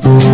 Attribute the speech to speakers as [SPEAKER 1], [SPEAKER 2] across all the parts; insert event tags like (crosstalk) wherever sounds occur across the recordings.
[SPEAKER 1] Thank you.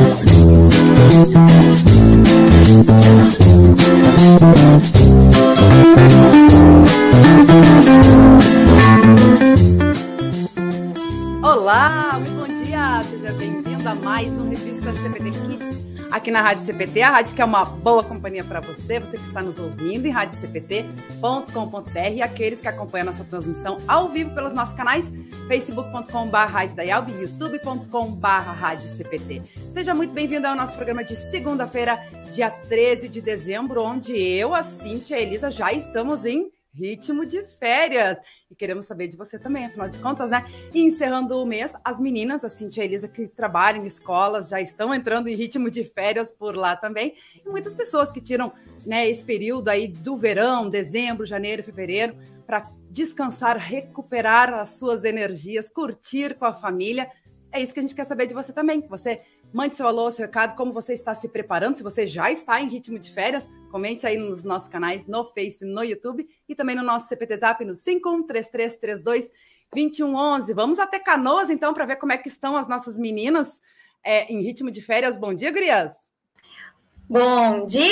[SPEAKER 1] Na Rádio CPT, a rádio que é uma boa companhia para você, você que está nos ouvindo em radiocpt.com.br e aqueles que acompanham a nossa transmissão ao vivo pelos nossos canais facebook.com.br e youtube.com.br CPT. Seja muito bem-vindo ao nosso programa de segunda-feira, dia 13 de dezembro, onde eu, a Cíntia e a Elisa já estamos em ritmo de férias. E queremos saber de você também, afinal de contas, né? E encerrando o mês, as meninas, a Cintia e a Elisa, que trabalham em escolas, já estão entrando em ritmo de férias por lá também. E muitas pessoas que tiram né, esse período aí do verão, dezembro, janeiro, fevereiro, para descansar, recuperar as suas energias, curtir com a família. É isso que a gente quer saber de você também. Que você mande seu alô, seu recado, como você está se preparando, se você já está em ritmo de férias, comente aí nos nossos canais, no Face, no YouTube e também no nosso CPT Zap no 513332 2111. Vamos até Canoas, então, para ver como é que estão as nossas meninas é, em ritmo de férias. Bom dia, Grias!
[SPEAKER 2] Bom dia!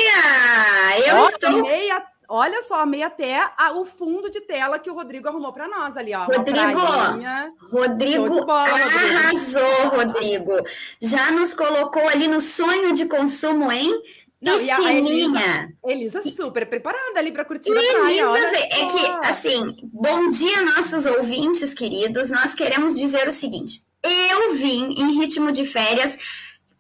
[SPEAKER 2] Eu
[SPEAKER 1] Ó,
[SPEAKER 2] estou.
[SPEAKER 1] Meia, olha só, meia até a, o fundo de tela que o Rodrigo arrumou para nós ali, ó.
[SPEAKER 2] Rodrigo, Rodrigo
[SPEAKER 1] bola, Rodrigo.
[SPEAKER 2] arrasou, Rodrigo. Já nos colocou ali no sonho de consumo, hein?
[SPEAKER 1] Não, e a- a
[SPEAKER 2] Piscininha.
[SPEAKER 1] Elisa super preparada ali para curtir a praia.
[SPEAKER 2] Elisa,
[SPEAKER 1] olha
[SPEAKER 2] é
[SPEAKER 1] só.
[SPEAKER 2] que, assim, bom dia, nossos ouvintes queridos. Nós queremos dizer o seguinte: eu vim em ritmo de férias,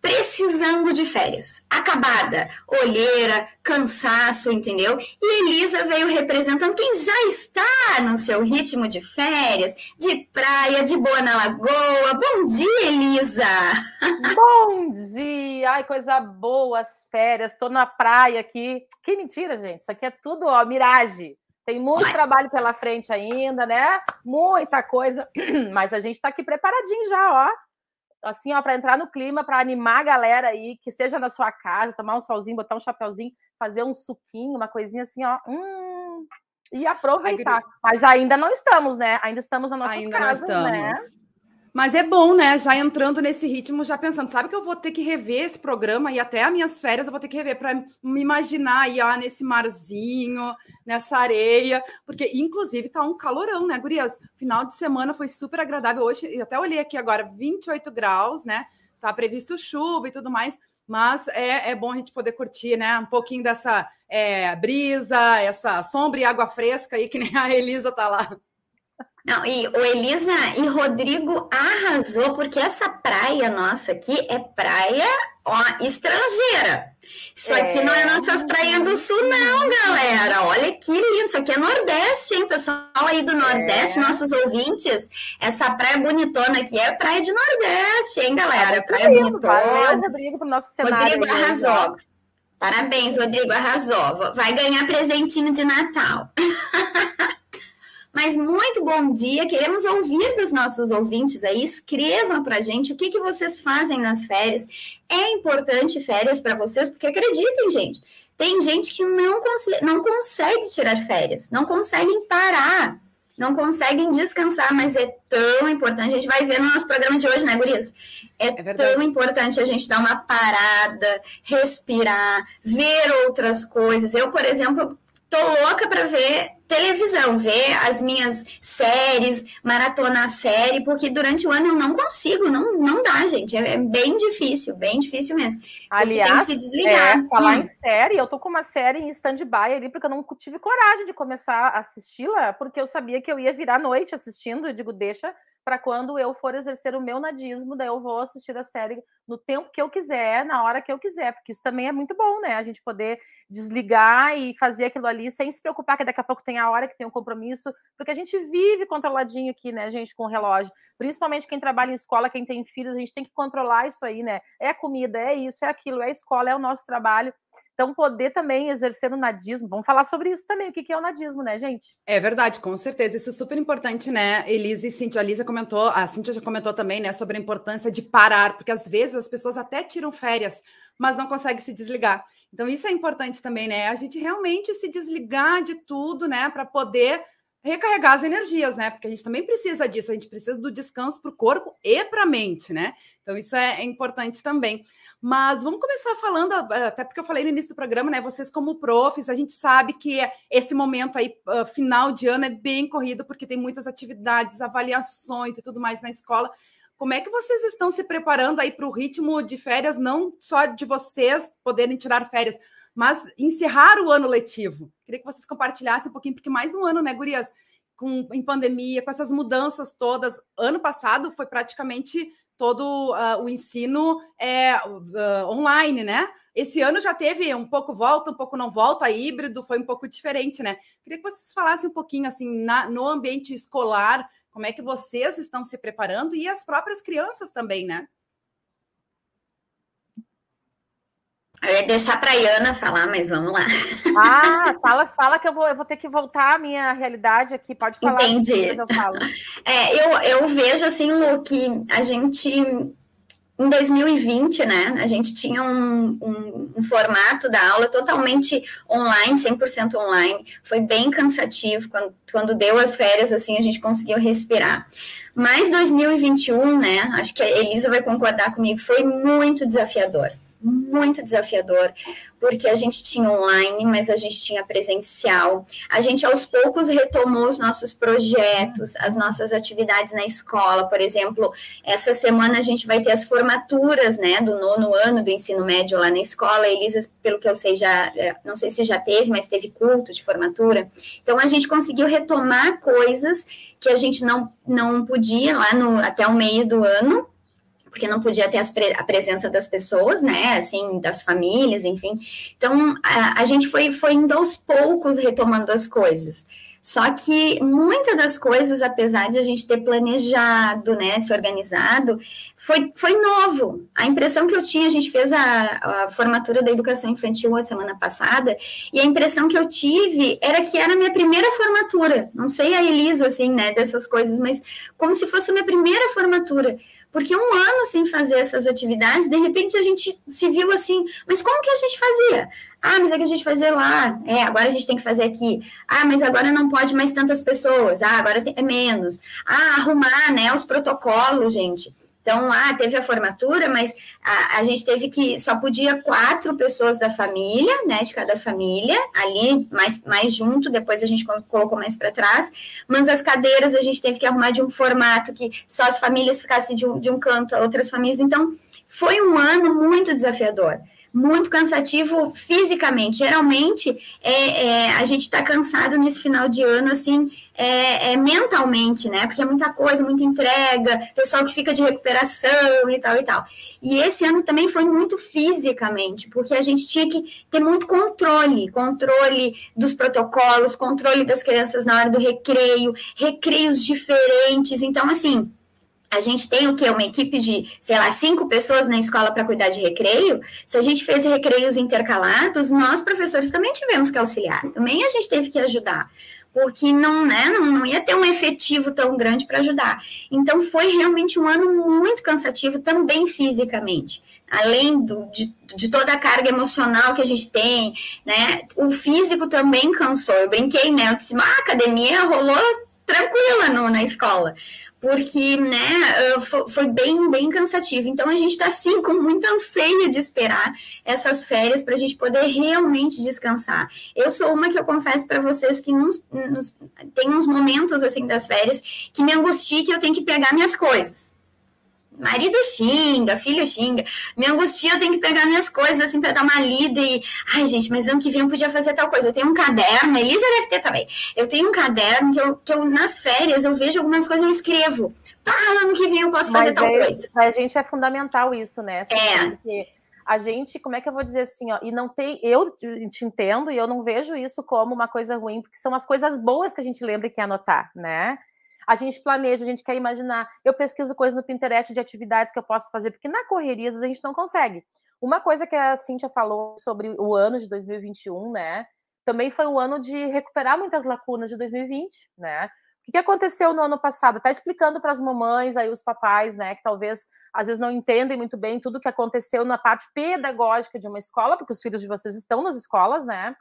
[SPEAKER 2] precisando de férias. Acabada, olheira, cansaço, entendeu? E Elisa veio representando quem já está no seu ritmo de férias, de praia, de boa na lagoa. Bom dia, Elisa! (laughs)
[SPEAKER 3] Bom dia! Ai, coisa boa, as férias. Estou na praia aqui. Que mentira, gente. Isso aqui é tudo, ó, miragem. Tem muito trabalho pela frente ainda, né? Muita coisa. (clears throat) Mas a gente está aqui preparadinho já, ó. Assim, ó, para entrar no clima, para animar a galera aí, que seja na sua casa, tomar um solzinho, botar um chapeuzinho, fazer um suquinho, uma coisinha assim, ó. Hum, e aproveitar. Mas ainda não estamos, né? Ainda estamos
[SPEAKER 1] não
[SPEAKER 3] casas,
[SPEAKER 1] estamos.
[SPEAKER 3] né?
[SPEAKER 1] Mas é bom, né? Já entrando nesse ritmo, já pensando, sabe que eu vou ter que rever esse programa e até as minhas férias eu vou ter que rever para me imaginar aí, ó, nesse marzinho, nessa areia, porque inclusive tá um calorão, né, gurias? Final de semana foi super agradável. Hoje, eu até olhei aqui agora, 28 graus, né? Tá previsto chuva e tudo mais, mas é, é bom a gente poder curtir, né? Um pouquinho dessa é, brisa, essa sombra e água fresca aí, que nem a Elisa tá lá.
[SPEAKER 2] Não, e o Elisa e Rodrigo arrasou, porque essa praia nossa aqui é praia ó, estrangeira. Isso aqui
[SPEAKER 3] É.
[SPEAKER 2] não é nossas praias do sul, não, galera. Olha que lindo. Isso aqui é Nordeste, hein, pessoal aí do Nordeste,
[SPEAKER 3] É.
[SPEAKER 2] nossos ouvintes. Essa praia bonitona aqui é praia de Nordeste, hein, galera? Praia
[SPEAKER 3] Valeu,
[SPEAKER 2] bonitona.
[SPEAKER 3] Rodrigo, pro nosso cenário.
[SPEAKER 2] Rodrigo arrasou. Parabéns, Rodrigo, arrasou. Vai ganhar presentinho de Natal. (laughs) Mas muito bom dia, queremos ouvir dos nossos ouvintes aí. Escrevam para gente o que, que vocês fazem nas férias. É importante férias para vocês, porque acreditem, gente, tem gente que não, conse não consegue tirar férias, não conseguem parar, não conseguem descansar, mas é tão importante. A gente vai ver no nosso programa de hoje, né, Gurias? É,
[SPEAKER 1] É
[SPEAKER 2] tão importante a gente dar uma parada, respirar, ver outras coisas. Eu, por exemplo, tô louca para ver televisão, ver as minhas séries, maratonar a série, porque durante o ano eu não consigo, não, não dá, gente. É, é bem difícil, bem difícil mesmo.
[SPEAKER 3] Aliás,
[SPEAKER 2] tem que se desligar.
[SPEAKER 3] é, falar
[SPEAKER 2] Hum.
[SPEAKER 3] em série, eu tô com uma série em stand-by ali, porque eu não tive coragem de começar a assisti-la, porque eu sabia que eu ia virar à noite assistindo. Eu digo, deixa para quando eu for exercer o meu nadismo, daí eu vou assistir a série no tempo que eu quiser, na hora que eu quiser, porque isso também é muito bom, né? A gente poder desligar e fazer aquilo ali sem se preocupar que daqui a pouco tem a hora que tem um compromisso, porque a gente vive controladinho aqui, né, gente, com o relógio. Principalmente quem trabalha em escola, quem tem filhos, a gente tem que controlar isso aí, né? É comida, é isso, é aquilo, é escola, é o nosso trabalho. Então, poder também exercer o nadismo. Vamos falar sobre isso também, o que é o nadismo, né, gente?
[SPEAKER 1] É verdade, com certeza. Isso é super importante, né? Elise e Cintia. A Lisa comentou, a Cintia já comentou também, né, sobre a importância de parar, porque às vezes as pessoas até tiram férias, mas não conseguem se desligar. Então, isso é importante também, né? A gente realmente se desligar de tudo, né, para poder recarregar as energias, né? Porque a gente também precisa disso, a gente precisa do descanso para o corpo e para a mente, né? Então, isso é, é, importante também. Mas vamos começar falando, até porque eu falei no início do programa, né? Vocês, como profs, a gente sabe que esse momento aí, uh, final de ano, é bem corrido, porque tem muitas atividades, avaliações e tudo mais na escola. Como é que vocês estão se preparando aí para o ritmo de férias, não só de vocês poderem tirar férias, mas encerrar o ano letivo. Queria que vocês compartilhassem um pouquinho, porque mais um ano, né, Gurias? Com, em pandemia, com essas mudanças todas. Ano passado foi praticamente todo uh, o ensino é, uh, online, né? Esse ano já teve um pouco volta, um pouco não volta, híbrido, foi um pouco diferente, né? Queria que vocês falassem um pouquinho assim na, no ambiente escolar, como é que vocês estão se preparando e as próprias crianças também, né?
[SPEAKER 2] Eu ia deixar para a Iana falar, mas vamos lá.
[SPEAKER 3] Ah, fala, fala que eu vou, eu vou ter que voltar à minha realidade aqui. Pode falar.
[SPEAKER 2] Entendi. Eu, falo. É, eu, eu vejo assim, Lu, que a gente em 2020, né, a gente tinha um, um, um, formato da aula totalmente online, 100% online. Foi bem cansativo. Quando, quando deu as férias, assim, a gente conseguiu respirar. Mas 2021, né, acho que a Elisa vai concordar comigo, foi muito desafiador muito desafiador, porque a gente tinha online, mas a gente tinha presencial. A gente aos poucos retomou os nossos projetos, as nossas atividades na escola. Por exemplo, essa semana a gente vai ter as formaturas, né, do nono ano do ensino médio lá na escola. Elisa, pelo que eu sei, já, é, não sei se já teve, mas teve culto de formatura. Então a gente conseguiu retomar coisas que a gente não, não podia lá no, até o meio do ano, porque não podia ter pre a presença das pessoas, né, assim, das famílias, enfim. Então, a, a, gente foi, foi indo aos poucos retomando as coisas. Só que muitas das coisas, apesar de a gente ter planejado, né, se organizado, foi, foi novo. A impressão que eu tinha, a gente fez a, a formatura da educação infantil a semana passada, e a impressão que eu tive era que era a minha primeira formatura. Não sei a Elisa, assim, né, dessas coisas, mas como se fosse a minha primeira formatura porque um ano sem fazer essas atividades, de repente a gente se viu assim, mas como que a gente fazia? Ah, mas é que a gente fazia lá, é, agora a gente tem que fazer aqui. Ah, mas agora não pode mais tantas pessoas. Ah, agora é menos. Ah, arrumar, né, os protocolos, gente. Então, lá teve a formatura, mas a, a, gente teve que só podia quatro pessoas da família, né, de cada família, ali mais, mais junto, depois a gente colocou mais para trás, mas as cadeiras a gente teve que arrumar de um formato que só as famílias ficassem de um, de um canto, outras famílias. Então, foi um ano muito desafiador muito cansativo fisicamente. Geralmente, é, é a gente está cansado nesse final de ano, assim, é, é, mentalmente, né? Porque é muita coisa, muita entrega, pessoal que fica de recuperação e tal e tal. E esse ano também foi muito fisicamente, porque a gente tinha que ter muito controle, controle dos protocolos, controle das crianças na hora do recreio, recreios diferentes. Então, assim, a gente tem o que? Uma equipe de, sei lá, cinco pessoas na escola para cuidar de recreio. Se a gente fez recreios intercalados, nós, professores, também tivemos que auxiliar. Também a gente teve que ajudar. Porque não, né, não, não ia ter um efetivo tão grande para ajudar. Então, foi realmente um ano muito cansativo, também fisicamente. Além do, de, de toda a carga emocional que a gente tem, né? O físico também cansou. Eu brinquei, né? Eu disse, ah, a academia rolou tranquila no, na escola porque né, foi bem, bem cansativo. Então a gente está assim com muita anseia de esperar essas férias para a gente poder realmente descansar. Eu sou uma que eu confesso para vocês que nos, nos, tem uns momentos assim das férias que me angustia que eu tenho que pegar minhas coisas marido xinga, filho xinga, me angustia, eu tenho que pegar minhas coisas assim para dar uma lida e, ai gente, mas ano que vem eu podia fazer tal coisa. Eu tenho um caderno, a Elisa deve ter também. Eu tenho um caderno que eu, que eu nas férias eu vejo algumas coisas eu escrevo. Ah, ano que vem eu posso fazer mas tal é, coisa.
[SPEAKER 3] Pra gente é fundamental isso, né? Assim, é. Porque a gente, como é que eu vou dizer assim, ó, e não tem, eu te entendo e eu não vejo isso como uma coisa ruim, porque são as coisas boas que a gente lembra e quer anotar, né? A gente planeja, a gente quer imaginar. Eu pesquiso coisas no Pinterest de atividades que eu posso fazer, porque na correria a gente não consegue. Uma coisa que a Cíntia falou sobre o ano de 2021, né? Também foi o ano de recuperar muitas lacunas de 2020, né? O que aconteceu no ano passado? Tá explicando para as mamães, aí os papais, né, que talvez às vezes não entendem muito bem tudo que aconteceu na parte pedagógica de uma escola, porque os filhos de vocês estão nas escolas, né?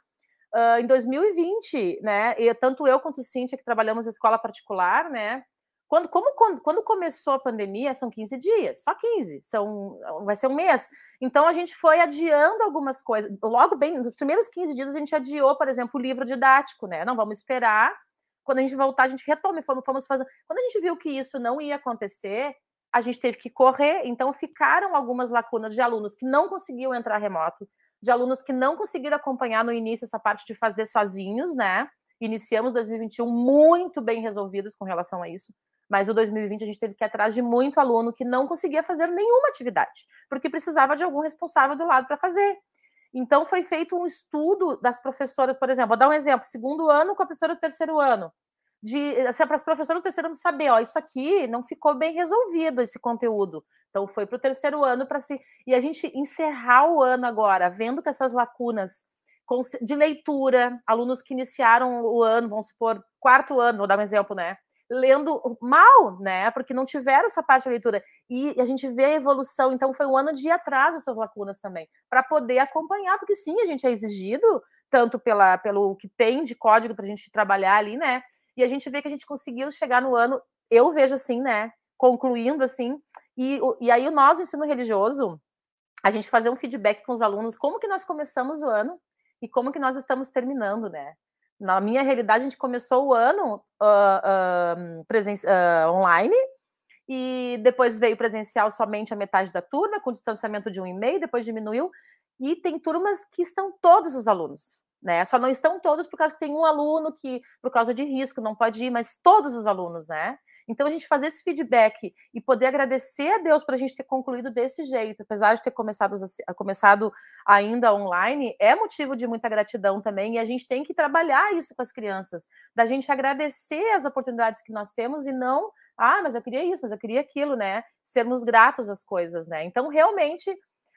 [SPEAKER 3] Uh, em 2020, né? E tanto eu quanto o Cíntia, que trabalhamos em escola particular, né? Quando, como, quando, quando, começou a pandemia, são 15 dias, só 15, são, vai ser um mês. Então a gente foi adiando algumas coisas. Logo bem, nos primeiros 15 dias a gente adiou, por exemplo, o livro didático, né? Não, vamos esperar. Quando a gente voltar, a gente retome, fomos, fomos fazer. Quando a gente viu que isso não ia acontecer, a gente teve que correr, então ficaram algumas lacunas de alunos que não conseguiam entrar remoto, de alunos que não conseguiram acompanhar no início essa parte de fazer sozinhos, né? Iniciamos 2021 muito bem resolvidos com relação a isso, mas o 2020 a gente teve que ir atrás de muito aluno que não conseguia fazer nenhuma atividade, porque precisava de algum responsável do lado para fazer. Então foi feito um estudo das professoras, por exemplo, vou dar um exemplo, segundo ano com a professora do terceiro ano, de assim, para as professoras do terceiro ano saber, ó, isso aqui não ficou bem resolvido esse conteúdo. Então foi para o terceiro ano para se e a gente encerrar o ano agora, vendo que essas lacunas de leitura, alunos que iniciaram o ano, vamos supor, quarto ano, vou dar um exemplo, né? Lendo mal, né? Porque não tiveram essa parte da leitura. E a gente vê a evolução, então foi um ano de ir atrás dessas lacunas também, para poder acompanhar, porque sim, a gente é exigido, tanto pela, pelo que tem de código para a gente trabalhar ali, né? E a gente vê que a gente conseguiu chegar no ano, eu vejo assim, né? Concluindo assim, e, e aí, nós, o ensino religioso, a gente fazer um feedback com os alunos, como que nós começamos o ano e como que nós estamos terminando, né? Na minha realidade, a gente começou o ano uh, uh, presen uh, online e depois veio presencial somente a metade da turma, com distanciamento de um e meio, depois diminuiu. E tem turmas que estão todos os alunos, né? Só não estão todos por causa que tem um aluno que, por causa de risco, não pode ir, mas todos os alunos, né? Então, a gente fazer esse feedback e poder agradecer a Deus por a gente ter concluído desse jeito, apesar de ter começado, começado ainda online, é motivo de muita gratidão também, e a gente tem que trabalhar isso com as crianças, da gente agradecer as oportunidades que nós temos e não, ah, mas eu queria isso, mas eu queria aquilo, né? Sermos gratos às coisas, né? Então, realmente,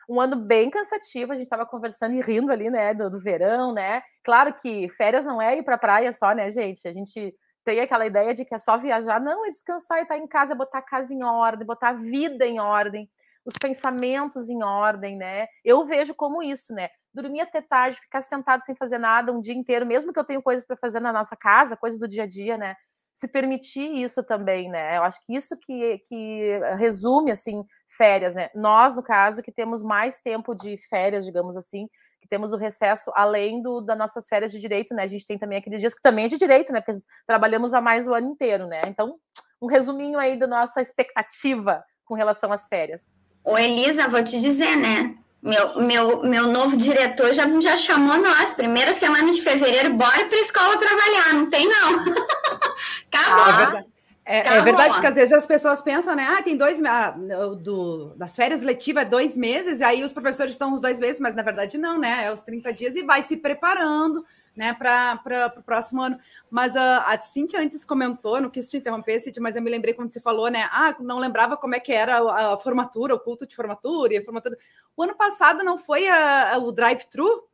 [SPEAKER 3] um ano bem cansativo, a gente estava conversando e rindo ali, né, do, do, verão, né? Claro que férias não é ir para praia só, né, gente? A gente tem aquela ideia de que é só viajar, não, é descansar e estar tá em casa, botar a casa em ordem, botar a vida em ordem, os pensamentos em ordem, né? Eu vejo como isso, né? Dormir até tarde, ficar sentado sem fazer nada um dia inteiro, mesmo que eu tenha coisas para fazer na nossa casa, coisas do dia a dia, né? Se permitir isso também, né? Eu acho que isso que, que resume, assim, férias, né? Nós, no caso, que temos mais tempo de férias, digamos assim, temos o recesso além do, das nossas férias de direito, né? A gente tem também aqueles dias que também é de direito, né? Porque trabalhamos a mais o ano inteiro, né? Então, um resuminho aí da nossa expectativa com relação às férias.
[SPEAKER 2] Ô, Elisa, vou te dizer, né? Meu, meu, meu novo diretor já, já chamou nós, primeira semana de fevereiro, bora para a escola trabalhar, não tem não. (laughs) Acabou.
[SPEAKER 1] Ah, é, é, verdade que às vezes as pessoas pensam, né? Ah, tem dois ah, do, das férias letivas é dois meses, e aí os professores estão os dois meses, mas na verdade não, né? É os 30 dias e vai se preparando, né, para o próximo ano. Mas a, a Cintia antes comentou, não quis te interromper, Cintia, mas eu me lembrei quando você falou, né? Ah, não lembrava como é que era a, a formatura, o culto de formatura e a formatura. O ano passado não foi a, o drive-thru?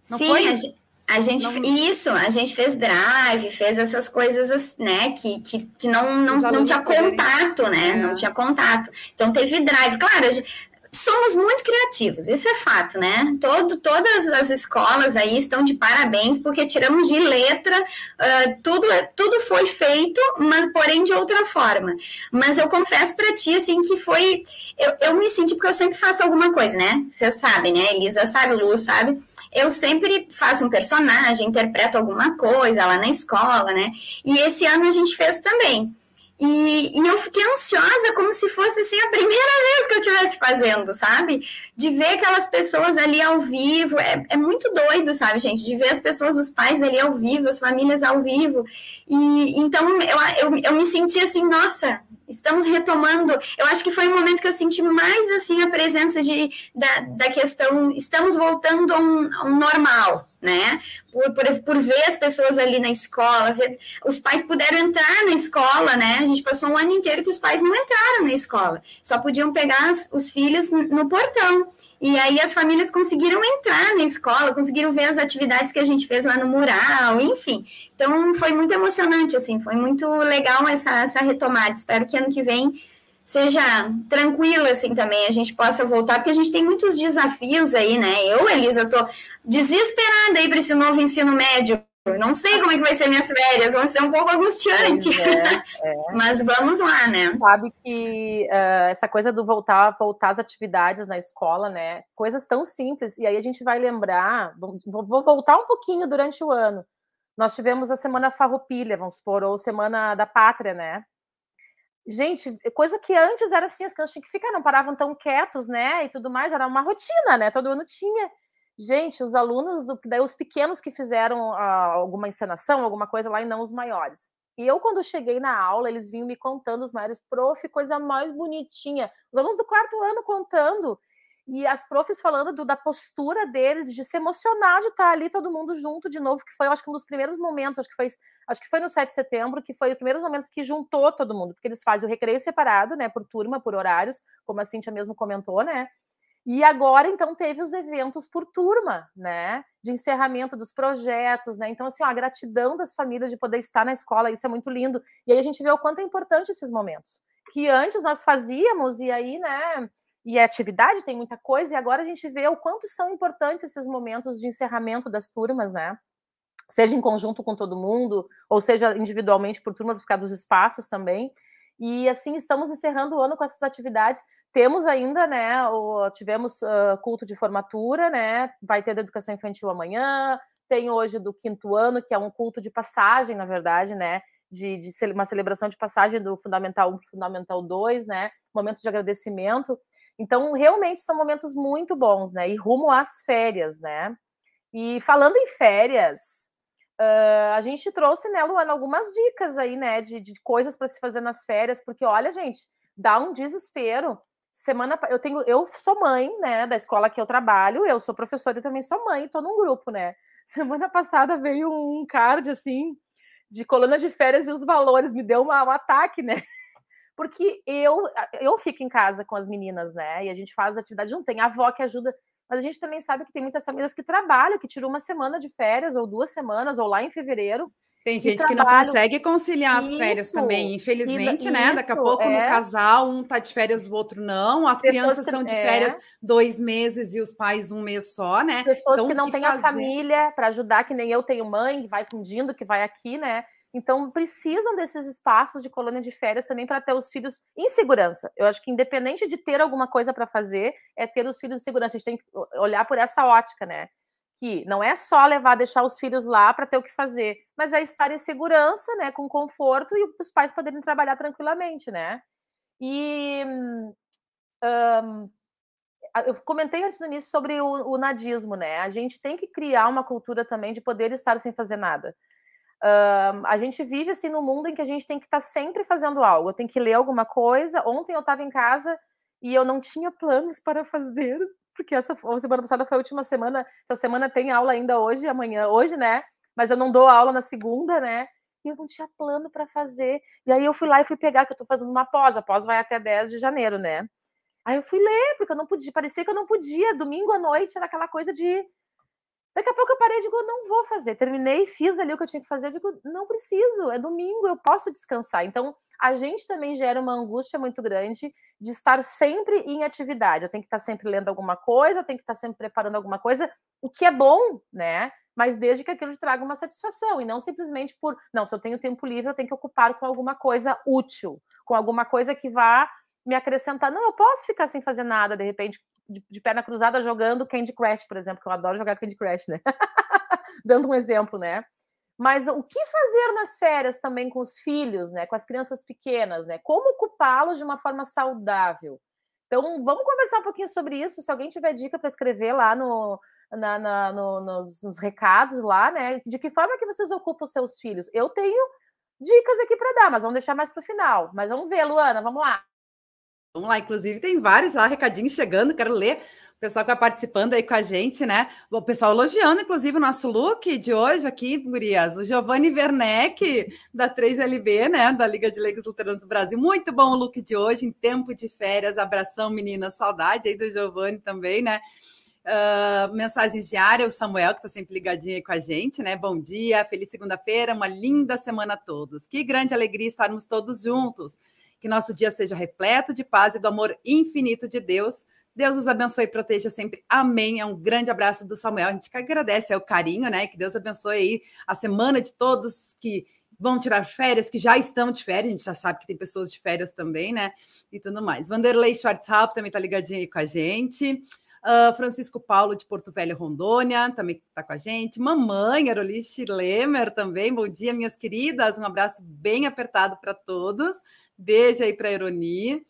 [SPEAKER 2] Sim, foi? A gente não... Isso, a gente fez drive, fez essas coisas, né, que, que, que não, não, não tinha contato, né, é. não tinha contato. Então, teve drive. Claro, somos muito criativos, isso é fato, né? Todo, todas as escolas aí estão de parabéns, porque tiramos de letra, uh, tudo, tudo foi feito, mas porém de outra forma. Mas eu confesso para ti, assim, que foi. Eu, eu me senti, porque eu sempre faço alguma coisa, né? Vocês sabem, né? Elisa sabe, Lu sabe eu sempre faço um personagem, interpreto alguma coisa lá na escola, né? E esse ano a gente fez também. E, e, eu fiquei ansiosa, como se fosse assim, a primeira (laughs) vez que eu estivesse fazendo, sabe? De ver aquelas pessoas ali ao vivo. É, é, muito doido, sabe, gente? De ver as pessoas, os pais ali ao vivo, as famílias ao vivo. E então eu, eu, eu me senti assim, nossa, estamos retomando. Eu acho que foi o momento que eu senti mais assim a presença de, da, da questão, estamos voltando a um, a um normal, né? Por, por, por, ver as pessoas ali na escola, ver, os pais puderam entrar na escola, né? A gente passou um ano inteiro que os pais não entraram na escola, só podiam pegar as, os filhos no portão. E aí as famílias conseguiram entrar na escola, conseguiram ver as atividades que a gente fez lá no mural, enfim. Então foi muito emocionante, assim, foi muito legal essa, essa retomada. Espero que ano que vem seja tranquila assim também, a gente possa voltar, porque a gente tem muitos desafios aí, né? Eu, Elisa, tô desesperada aí para esse novo ensino médio. Não sei como é que vai ser minhas férias, vão ser um pouco angustiante. É, (laughs) é. Mas vamos lá, né?
[SPEAKER 3] Sabe que uh, essa coisa do voltar, voltar às atividades na escola, né? Coisas tão simples. E aí a gente vai lembrar, vou, vou voltar um pouquinho durante o ano. Nós tivemos a semana farroupilha, vamos supor, ou semana da pátria, né? Gente, coisa que antes era assim, as crianças tinham que ficar, não paravam tão quietos, né? E tudo mais, era uma rotina, né? Todo ano tinha. Gente, os alunos, do, daí os pequenos que fizeram uh, alguma encenação, alguma coisa lá, e não os maiores. E eu, quando cheguei na aula, eles vinham me contando, os maiores, prof, coisa mais bonitinha. Os alunos do quarto ano contando. E as profs falando do, da postura deles, de se emocionar de estar ali todo mundo junto de novo, que foi, acho que um dos primeiros momentos, acho que foi, acho que foi no 7 de setembro, que foi os primeiros momentos que juntou todo mundo, porque eles fazem o recreio separado, né, por turma, por horários, como a Cintia mesmo comentou, né, e agora, então, teve os eventos por turma, né? De encerramento dos projetos, né? Então, assim, ó, a gratidão das famílias de poder estar na escola, isso é muito lindo. E aí a gente vê o quanto é importante esses momentos. Que antes nós fazíamos, e aí, né? E a atividade tem muita coisa, e agora a gente vê o quanto são importantes esses momentos de encerramento das turmas, né? Seja em conjunto com todo mundo, ou seja individualmente por turma, por causa dos espaços também. E assim estamos encerrando o ano com essas atividades temos ainda, né, o, tivemos uh, culto de formatura, né, vai ter da educação infantil amanhã, tem hoje do quinto ano, que é um culto de passagem, na verdade, né, de, de uma celebração de passagem do Fundamental 1 para Fundamental 2, né, momento de agradecimento. Então, realmente são momentos muito bons, né, e rumo às férias, né. E falando em férias, uh, a gente trouxe, né, Luana, algumas dicas aí, né, de, de coisas para se fazer nas férias, porque, olha, gente, dá um desespero semana eu tenho eu sou mãe né da escola que eu trabalho eu sou professora e também sou mãe estou num grupo né. (laughs) Semana passada veio um card assim de coluna de férias e os valores me deu uma, um ataque né. (laughs) Porque eu eu fico em casa com as meninas né e a gente faz atividade não tem a avó que ajuda mas a gente também sabe que tem muitas famílias que trabalham que tiram uma semana de férias ou duas semanas ou lá em fevereiro
[SPEAKER 1] tem gente que não consegue conciliar as férias também, infelizmente, isso, né? Daqui a pouco é... no casal, um tá de férias, o outro não. As Pessoas crianças estão de é... férias dois meses e os pais um mês só, né?
[SPEAKER 3] Pessoas então, que não têm a família para ajudar, que nem eu tenho mãe, que vai com Dindo, que vai aqui, né? Então, precisam desses espaços de colônia de férias também para ter os filhos em segurança. Eu acho que, independente de ter alguma coisa para fazer, é ter os filhos em segurança. A gente tem que olhar por essa ótica, né? Que não é só levar, deixar os filhos lá para ter o que fazer, mas é estar em segurança, né, com conforto e os pais poderem trabalhar tranquilamente, né? E um, eu comentei antes no início sobre o, o, nadismo, né? A gente tem que criar uma cultura também de poder estar sem fazer nada. Um, a gente vive assim no mundo em que a gente tem que estar sempre fazendo algo. Eu tenho que ler alguma coisa. Ontem eu estava em casa e eu não tinha planos para fazer porque essa semana passada foi a última semana. Essa semana tem aula ainda hoje, amanhã, hoje, né? Mas eu não dou aula na segunda, né? E eu não tinha plano para fazer. E aí eu fui lá e fui pegar, que eu tô fazendo uma pós. A pós vai até 10 de janeiro, né? Aí eu fui ler, porque eu não podia, parecia que eu não podia. Domingo à noite era aquela coisa de. Daqui a pouco eu parei e digo, não vou fazer. Terminei, fiz ali o que eu tinha que fazer, digo, não preciso, é domingo, eu posso descansar. Então, a gente também gera uma angústia muito grande de estar sempre em atividade. Eu tenho que estar sempre lendo alguma coisa, eu tenho que estar sempre preparando alguma coisa, o que é bom, né? Mas desde que aquilo te traga uma satisfação e não simplesmente por, não, se eu tenho tempo livre, eu tenho que ocupar com alguma coisa útil, com alguma coisa que vá me acrescentar. Não, eu posso ficar sem fazer nada, de repente, de, de perna cruzada jogando Candy Crush, por exemplo, que eu adoro jogar Candy Crush, né? (laughs) Dando um exemplo, né? Mas o que fazer nas férias também com os filhos, né? Com as crianças pequenas, né? Como ocupá-los de uma forma saudável? Então, vamos conversar um pouquinho sobre isso. Se alguém tiver dica para escrever lá no, na, na, no, nos, nos, recados lá, né? De que forma que vocês ocupam os seus filhos? Eu tenho dicas aqui para dar, mas vamos deixar mais para o final. Mas vamos ver, Luana, vamos lá.
[SPEAKER 1] Vamos lá, inclusive tem vários lá recadinhos chegando, quero ler pessoal que está participando aí com a gente, né? O pessoal elogiando, inclusive, o nosso look de hoje aqui, Gurias. O Giovanni Werneck, da 3LB, né? Da Liga de Leigos Luteranos do Brasil. Muito bom o look de hoje, em tempo de férias. Abração, meninas. Saudade aí do Giovanni também, né? Uh, mensagens diárias, o Samuel, que está sempre ligadinho aí com a gente, né? Bom dia, feliz segunda-feira, uma linda semana a todos. Que grande alegria estarmos todos juntos. Que nosso dia seja repleto de paz e do amor infinito de Deus. Deus os abençoe e proteja sempre. Amém. É um grande abraço do Samuel. A gente que agradece é o carinho, né? Que Deus abençoe aí a semana de todos que vão tirar férias, que já estão de férias, a gente já sabe que tem pessoas de férias também, né? E tudo mais. Vanderlei Schwarzhaupt também está ligadinho aí com a gente. Uh, Francisco Paulo de Porto Velho, Rondônia, também está com a gente. Mamãe, Aroliche Lemer também. Bom dia, minhas queridas. Um abraço bem apertado para todos. Beijo aí para a Ironi.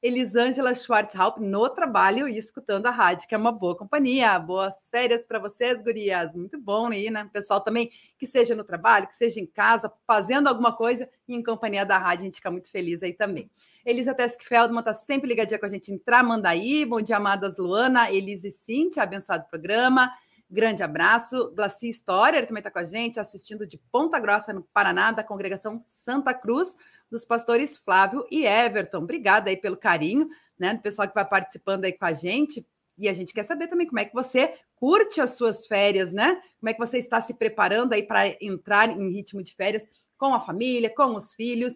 [SPEAKER 1] Elisângela Schwarzhaupt no trabalho e escutando a rádio, que é uma boa companhia. Boas férias para vocês, gurias. Muito bom aí, né? Pessoal também que seja no trabalho, que seja em casa, fazendo alguma coisa e em companhia da rádio, a gente fica muito feliz aí também. Elisa Teskfeldman está sempre ligadinha com a gente em Tramandaí. Bom dia, amadas Luana, Elise e Cintia, abençoado programa. Grande abraço. Glaci ele também está com a gente, assistindo de Ponta Grossa, no Paraná, da congregação Santa Cruz dos pastores Flávio e Everton. Obrigada aí pelo carinho, né, do pessoal que vai participando aí com a gente. E a gente quer saber também como é que você curte as suas férias, né? Como é que você está se preparando aí para entrar em ritmo de férias com a família, com os filhos.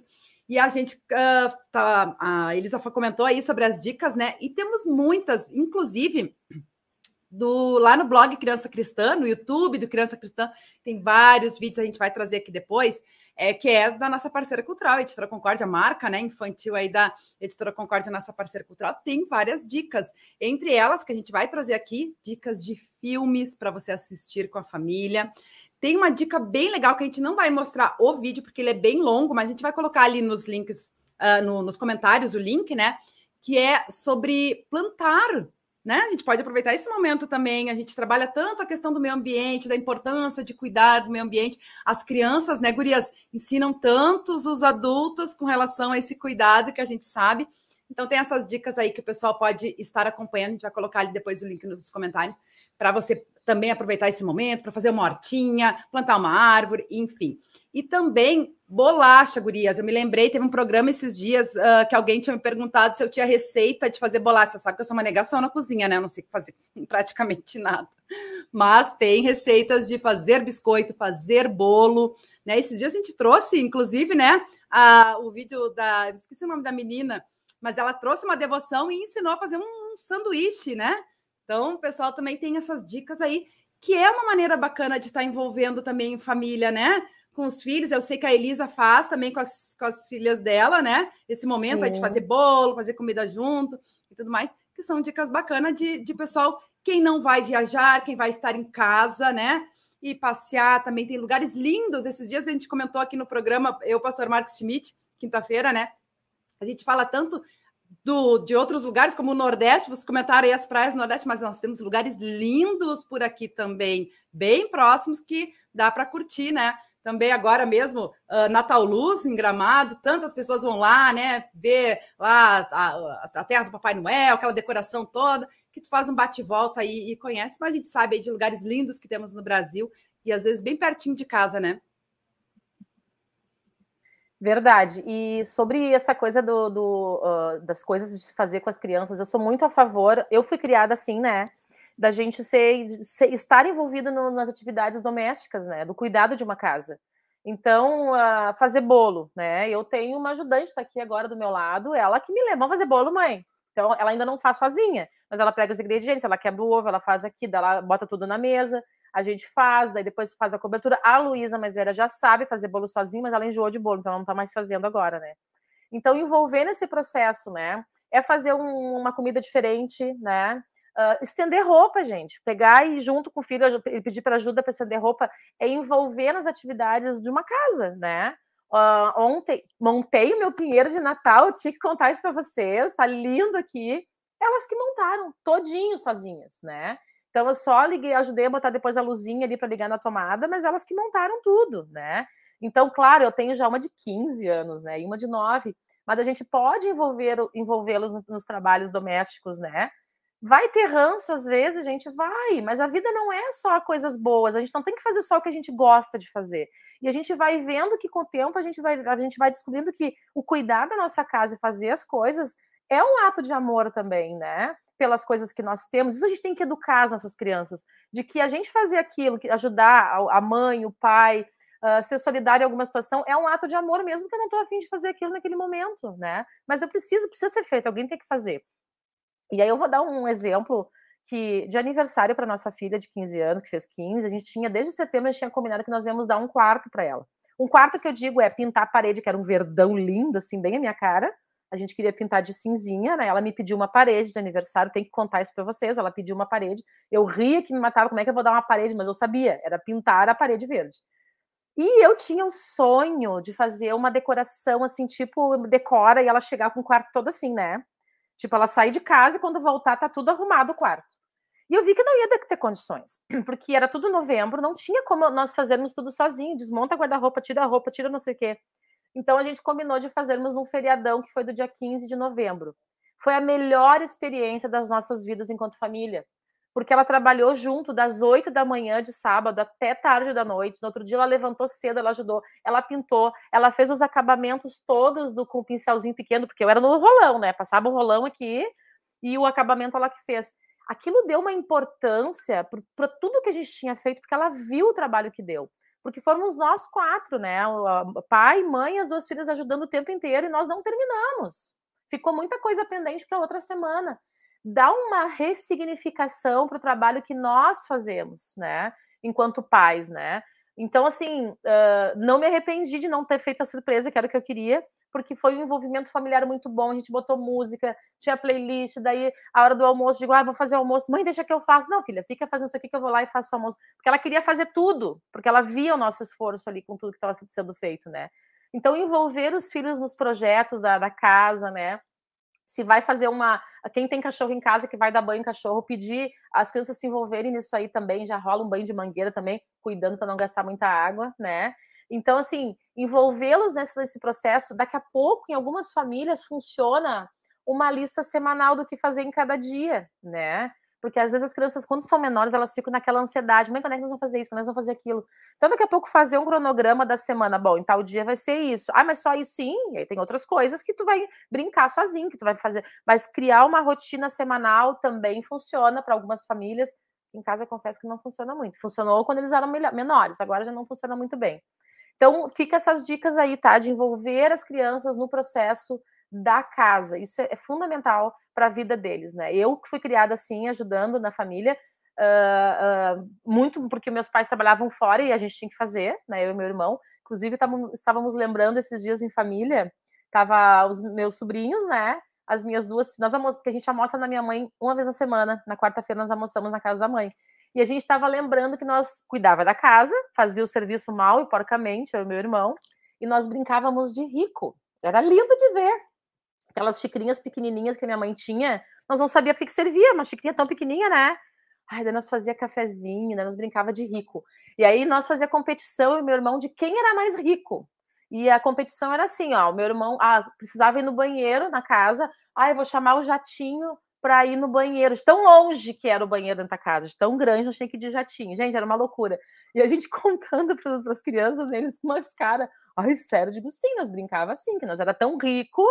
[SPEAKER 1] E a gente, uh, tá, a Elisa comentou aí sobre as dicas, né? E temos muitas, inclusive do lá no blog Criança Cristã, no YouTube do Criança Cristã, tem vários vídeos a gente vai trazer aqui depois, é que é da nossa parceira cultural, a Editora Concórdia, a marca, né, infantil aí da Editora Concórdia, nossa parceira cultural, tem várias dicas, entre elas que a gente vai trazer aqui, dicas de filmes para você assistir com a família. Tem uma dica bem legal que a gente não vai mostrar o vídeo porque ele é bem longo, mas a gente vai colocar ali nos links, uh, no, nos comentários o link, né? Que é sobre plantar né? A gente pode aproveitar esse momento também. A gente trabalha tanto a questão do meio ambiente, da importância de cuidar do meio ambiente. As crianças, né, gurias, ensinam tantos os adultos com relação a esse cuidado que a gente sabe. Então, tem essas dicas aí que o pessoal pode estar acompanhando. A gente vai colocar ali depois o link nos comentários para você também aproveitar esse momento para fazer uma hortinha, plantar uma árvore, enfim. E também bolacha, gurias. Eu me lembrei, teve um programa esses dias uh, que alguém tinha me perguntado se eu tinha receita de fazer bolacha. Sabe que eu sou uma negação na cozinha, né? Eu não sei fazer (laughs) praticamente nada. Mas tem receitas de fazer biscoito, fazer bolo. Né? Esses dias a gente trouxe, inclusive, né? A, o vídeo da. Esqueci o nome da menina mas ela trouxe uma devoção e ensinou a fazer um sanduíche, né? Então, o pessoal também tem essas dicas aí, que é uma maneira bacana de estar tá envolvendo também família, né? Com os filhos. Eu sei que a Elisa faz também com as, com as filhas dela, né? Esse momento aí de fazer bolo, fazer comida junto e tudo mais, que são dicas bacanas de, de pessoal, quem não vai viajar, quem vai estar em casa, né? E passear também tem lugares lindos. Esses dias a gente comentou aqui no programa, eu, o pastor Marcos Schmidt, quinta-feira, né? A gente fala tanto do, de outros lugares, como o Nordeste, vocês comentaram aí as praias do Nordeste, mas nós temos lugares lindos por aqui também, bem próximos, que dá para curtir, né? Também agora mesmo, uh, Natal Luz, em Gramado, tantas pessoas vão lá, né? Ver lá a, a, terra do Papai Noel, aquela decoração toda, que tu faz um bate-volta aí e conhece, mas a gente sabe aí de lugares lindos que temos no Brasil e às vezes bem pertinho de casa, né?
[SPEAKER 3] Verdade. E sobre essa coisa do, do uh, das coisas de fazer com as crianças, eu sou muito a favor. Eu fui criada assim, né? Da gente ser, ser estar envolvido no, nas atividades domésticas, né? Do cuidado de uma casa. Então, uh, fazer bolo, né? Eu tenho uma ajudante tá aqui agora do meu lado, ela que me leva a fazer bolo, mãe. Então, ela ainda não faz sozinha, mas ela pega os ingredientes, ela quebra o ovo, ela faz aqui, ela bota tudo na mesa a gente faz, daí depois faz a cobertura. A Luísa mais velha já sabe fazer bolo sozinha, mas ela enjoou de bolo, então ela não tá mais fazendo agora, né? Então, envolver nesse processo, né? É fazer um, uma comida diferente, né? Uh, estender roupa, gente. Pegar e junto com o filho, pedir para ajuda para estender roupa, é envolver nas atividades de uma casa, né? Uh, ontem montei o meu pinheiro de Natal, eu tinha que contar isso para vocês, tá lindo aqui. Elas que montaram todinho sozinhas, né? Então eu só liguei, ajudei a botar depois a luzinha ali para ligar na tomada, mas elas que montaram tudo, né? Então, claro, eu tenho já uma de 15 anos, né? E uma de 9, mas a gente pode envolver envolvê-los nos trabalhos domésticos, né? Vai ter ranço às vezes, a gente vai, mas a vida não é só coisas boas, a gente não tem que fazer só o que a gente gosta de fazer. E a gente vai vendo que com o tempo a gente vai, a gente vai descobrindo que o cuidar da nossa casa e fazer as coisas é um ato de amor também, né? pelas coisas que nós temos. Isso a gente tem que educar as nossas crianças, de que a gente fazer aquilo, que ajudar a mãe, o pai, uh, ser solidário em alguma situação é um ato de amor, mesmo que eu não estou afim de fazer aquilo naquele momento, né? Mas eu preciso, precisa ser feito, alguém tem que fazer. E aí eu vou dar um exemplo que de aniversário para nossa filha de 15 anos, que fez 15, a gente tinha desde setembro a gente tinha combinado que nós íamos dar um quarto para ela. Um quarto que eu digo é pintar a parede, que era um verdão lindo, assim, bem a minha cara. A gente queria pintar de cinzinha, né? Ela me pediu uma parede de aniversário, tem que contar isso para vocês. Ela pediu uma parede. Eu ria que me matava, como é que eu vou dar uma parede? Mas eu sabia, era pintar a parede verde. E eu tinha o sonho de fazer uma decoração assim, tipo, decora e ela chegar com o quarto todo assim, né? Tipo, ela sair de casa e quando voltar tá tudo arrumado o quarto. E eu vi que não ia ter condições, (clears throat) porque era tudo novembro, não tinha como nós fazermos tudo sozinho, desmonta guarda-roupa, tira a roupa, tira não sei o quê. Então a gente combinou de fazermos um feriadão que foi do dia 15 de novembro. Foi a melhor experiência das nossas vidas enquanto família, porque ela trabalhou junto das 8 da manhã de sábado até tarde da noite. No outro dia ela levantou cedo, ela ajudou, ela pintou, ela fez os acabamentos todos do com o pincelzinho pequeno, porque eu era no rolão, né? Passava o rolão aqui e o acabamento ela que fez aquilo deu uma importância para tudo que a gente tinha feito, porque ela viu o trabalho que deu. Porque fomos nós quatro, né? O pai, mãe, as duas filhas ajudando o tempo inteiro e nós não terminamos. Ficou muita coisa pendente para outra semana. Dá uma ressignificação para o trabalho que nós fazemos, né? Enquanto pais, né? Então, assim, uh, não me arrependi de não ter feito a surpresa, que era o que eu queria, porque foi um envolvimento familiar muito bom. A gente botou música, tinha playlist, daí a hora do almoço, digo, ah, vou fazer almoço. Mãe, deixa que eu faço. Não, filha, fica fazendo isso aqui que eu vou lá e faço o almoço. Porque ela queria fazer tudo, porque ela via o nosso esforço ali com tudo que estava sendo feito, né? Então, envolver os filhos nos projetos da, da casa, né? Se vai fazer uma. Quem tem cachorro em casa que vai dar banho em cachorro, pedir as crianças se envolverem nisso aí também, já rola um banho de mangueira também, cuidando para não gastar muita água, né? Então, assim, envolvê-los nesse, nesse processo, daqui a pouco, em algumas famílias, funciona uma lista semanal do que fazer em cada dia, né? Porque às vezes as crianças, quando são menores, elas ficam naquela ansiedade. Mãe, quando é que nós vamos fazer isso? Quando é nós vamos fazer aquilo? Então, daqui a pouco, fazer um cronograma da semana. Bom, em tal dia vai ser isso. Ah, mas só isso sim. E aí tem outras coisas que tu vai brincar sozinho, que tu vai fazer. Mas criar uma rotina semanal também funciona para algumas famílias. Em casa, confesso que não funciona muito. Funcionou quando eles eram menores, agora já não funciona muito bem. Então, fica essas dicas aí, tá? De envolver as crianças no processo da casa. Isso é fundamental para a vida deles, né? Eu que fui criada assim, ajudando na família, uh, uh, muito porque meus pais trabalhavam fora e a gente tinha que fazer, né? Eu e meu irmão. Inclusive, estávamos lembrando esses dias em família, tava os meus sobrinhos, né? As minhas duas, nós almoçamos, porque a gente almoça na minha mãe uma vez na semana. Na quarta-feira nós almoçamos na casa da mãe. E a gente estava lembrando que nós cuidava da casa, fazia o serviço mal e porcamente, eu e meu irmão, e nós brincávamos de rico. Era lindo de ver. Aquelas xicrinhas pequenininhas que minha mãe tinha, nós não sabia para que servia, uma xicrinha tão pequenininha, né? Ai, daí nós fazia cafezinho, daí nós brincava de rico. E aí nós fazia competição e meu irmão de quem era mais rico. E a competição era assim, ó, o meu irmão ah, precisava ir no banheiro na casa, ah, eu vou chamar o jatinho para ir no banheiro, de tão longe que era o banheiro dentro da casa, de tão grande, nós tinha que ir de jatinho. Gente, era uma loucura. E a gente (laughs) contando para as crianças, eles umas caras, ai, sério, digo, sim, nós brincava assim, que nós era tão rico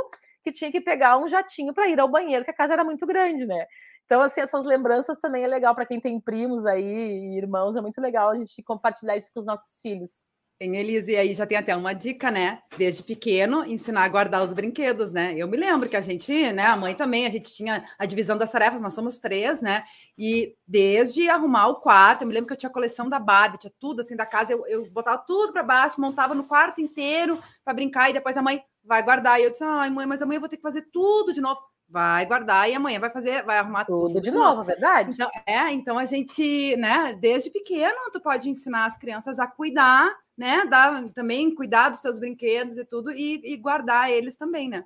[SPEAKER 3] que tinha que pegar um jatinho para ir ao banheiro, que a casa era muito grande, né? Então, assim, essas lembranças também é legal para quem tem primos aí irmãos, é muito legal a gente compartilhar isso com os nossos filhos.
[SPEAKER 1] Tem, Elise, e aí já tem até uma dica, né? Desde pequeno, ensinar a guardar os brinquedos, né? Eu me lembro que a gente, né? A mãe também, a gente tinha a divisão das tarefas, nós somos três, né? E desde arrumar o quarto, eu me lembro que eu tinha coleção da Barbie, tinha tudo assim da casa, eu, eu botava tudo para baixo, montava no quarto inteiro para brincar, e depois a mãe vai guardar. E eu disse, ai, mãe, mas amanhã eu vou ter que fazer tudo de novo vai guardar e amanhã vai fazer, vai arrumar tudo,
[SPEAKER 3] tudo de, novo, verdade?
[SPEAKER 1] Então, é, então a gente, né, desde pequeno, tu pode ensinar as crianças a cuidar né? Dar também cuidar dos seus brinquedos e tudo, e, e guardar eles também, né?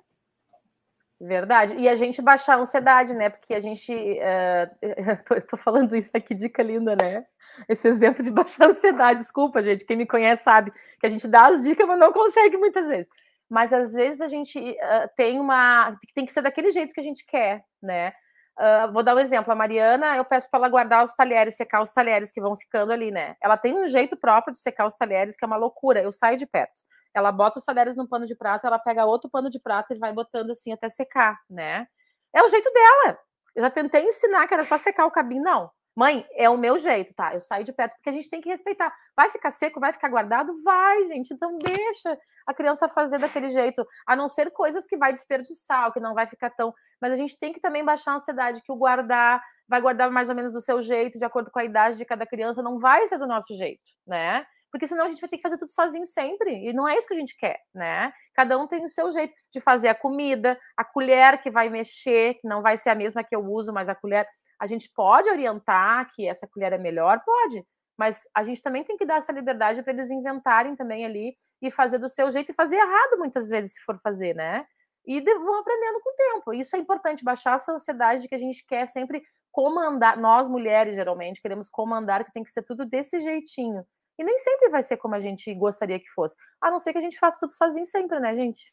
[SPEAKER 3] Verdade. E a gente baixar a ansiedade, né? Porque a gente. (laughs) Uh, tô, tô, falando isso aqui, dica linda, né? Esse exemplo de baixar a ansiedade. Desculpa, gente. Quem me conhece sabe que a gente dá as dicas, mas não consegue muitas vezes. Mas às vezes a gente uh, tem uma. Tem que ser daquele jeito que a gente quer, né? Uh, vou dar um exemplo. A Mariana, eu peço para ela guardar os talheres, secar os talheres que vão ficando ali, né? Ela tem um jeito próprio de secar os talheres que é uma loucura. Eu saio de perto. Ela bota os talheres no pano de prata, ela pega outro pano de prata e vai botando assim até secar, né? É o jeito dela. Eu já tentei ensinar que era só secar o cabinho, não. Mãe, é o meu jeito, tá? Eu saio de perto porque a gente tem que respeitar. Vai ficar seco, vai ficar guardado? Vai, gente. Então deixa a criança fazer daquele jeito, a não ser coisas que vai desperdiçar, que não vai ficar tão. Mas a gente tem que também baixar a ansiedade que o guardar vai guardar mais ou menos do seu jeito, de acordo com a idade de cada criança, não vai ser do nosso jeito, né? Porque senão a gente vai ter que fazer tudo sozinho sempre. E não é isso que a gente quer, né? Cada um tem o seu jeito de fazer a comida, a colher que vai mexer, que não vai ser a mesma que eu uso, mas a colher a gente pode orientar que essa colher é melhor? Pode. Mas a gente também tem que dar essa liberdade para eles inventarem também ali e fazer do seu jeito e fazer errado muitas vezes, se for fazer, né? E vão aprendendo com o tempo. Isso é importante, baixar essa ansiedade de que a gente quer sempre comandar. Nós, mulheres, geralmente, queremos comandar que tem que ser tudo desse jeitinho. E nem sempre vai ser como a gente gostaria que fosse. A não ser que a gente faça tudo sozinho sempre, né, gente?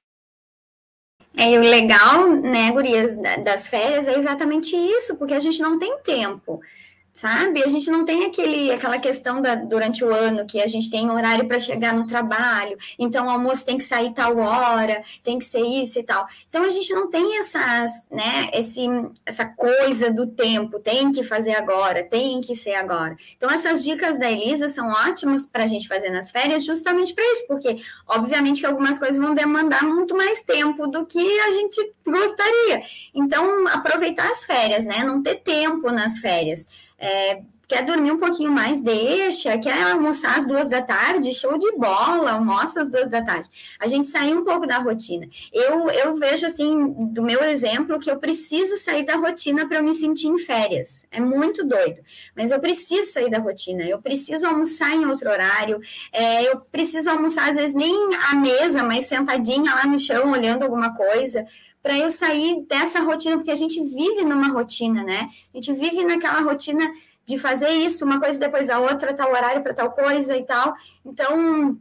[SPEAKER 2] É, e o legal, né, gurias, das férias é exatamente isso, porque a gente não tem tempo sabe? A gente não tem aquele, aquela questão da, durante o ano que a gente tem horário para chegar no trabalho, então o almoço tem que sair tal hora, tem que ser isso e tal. Então a gente não tem essas, né, esse, essa coisa do tempo, tem que fazer agora, tem que ser agora. Então essas dicas da Elisa são ótimas para a gente fazer nas férias, justamente para isso, porque obviamente que algumas coisas vão demandar muito mais tempo do que a gente gostaria. Então aproveitar as férias, né? Não ter tempo nas férias. É, quer dormir um pouquinho mais, deixa. Quer almoçar às duas da tarde, show de bola, almoça às duas da tarde. A gente sair um pouco da rotina. Eu, eu vejo, assim, do meu exemplo, que eu preciso sair da rotina para me sentir em férias. É muito doido. Mas eu preciso sair da rotina. Eu preciso almoçar em outro horário. É, eu preciso almoçar, às vezes, nem à mesa, mas sentadinha lá no chão, olhando alguma coisa para eu sair dessa rotina, porque a gente vive numa rotina, né? A gente vive naquela rotina de fazer isso, uma coisa depois da outra, tal horário para tal coisa e tal. Então,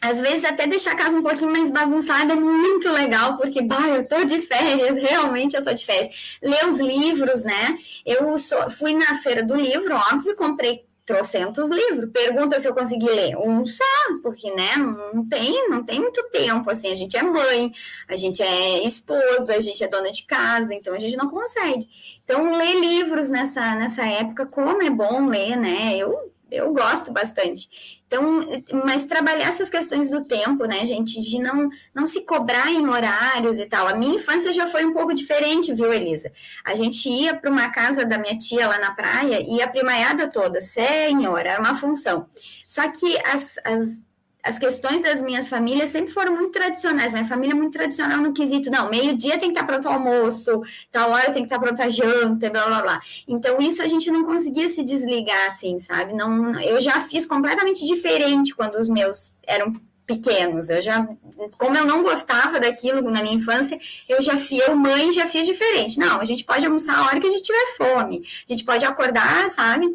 [SPEAKER 2] às vezes até deixar a casa um pouquinho mais bagunçada é muito legal, porque, bah, eu tô de férias, (laughs) realmente eu tô de férias. Ler os livros, né? Eu sou, fui na feira do livro, óbvio, comprei trocentos livros. Pergunta se eu consegui ler um só, porque, né, não tem, não tem muito tempo, assim, a gente é mãe, a gente é esposa, a gente é dona de casa, então a gente não consegue. Então, ler livros nessa, nessa época, como é bom ler, né, eu, eu gosto bastante. Então, mas trabalhar essas questões do tempo, né, gente, de não, não se cobrar em horários e tal. A minha infância já foi um pouco diferente, viu, Elisa? A gente ia para uma casa da minha tia lá na praia e a primaiada toda, senhora, era uma função. Só que as, as as questões das minhas famílias sempre foram muito tradicionais. Minha família é muito tradicional no quesito, não, meio-dia tem que estar pronto o almoço, tal hora tem que estar pronto a janta, blá blá blá. Então, isso a gente não conseguia se desligar assim, sabe? Não, eu já fiz completamente diferente quando os meus eram pequenos. Eu já, como eu não gostava daquilo na minha infância, eu já fiz, eu mãe já fiz diferente. Não, a gente pode almoçar a hora que a gente tiver fome. A gente pode acordar, sabe?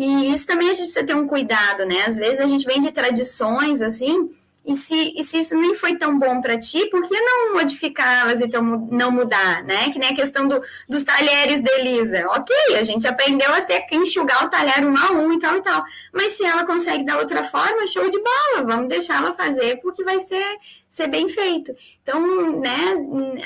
[SPEAKER 2] E isso também a gente precisa ter um cuidado, né? Às vezes a gente vem de tradições assim, e se, e se isso nem foi tão bom para ti, por que não modificá-las e então não mudar, né? Que nem a questão do, dos talheres da Elisa. Ok, a gente aprendeu a ser, enxugar o talher um a um e tal e tal. Mas se ela consegue da outra forma, show de bola, vamos deixar ela fazer, porque vai ser, ser bem feito. Então, né,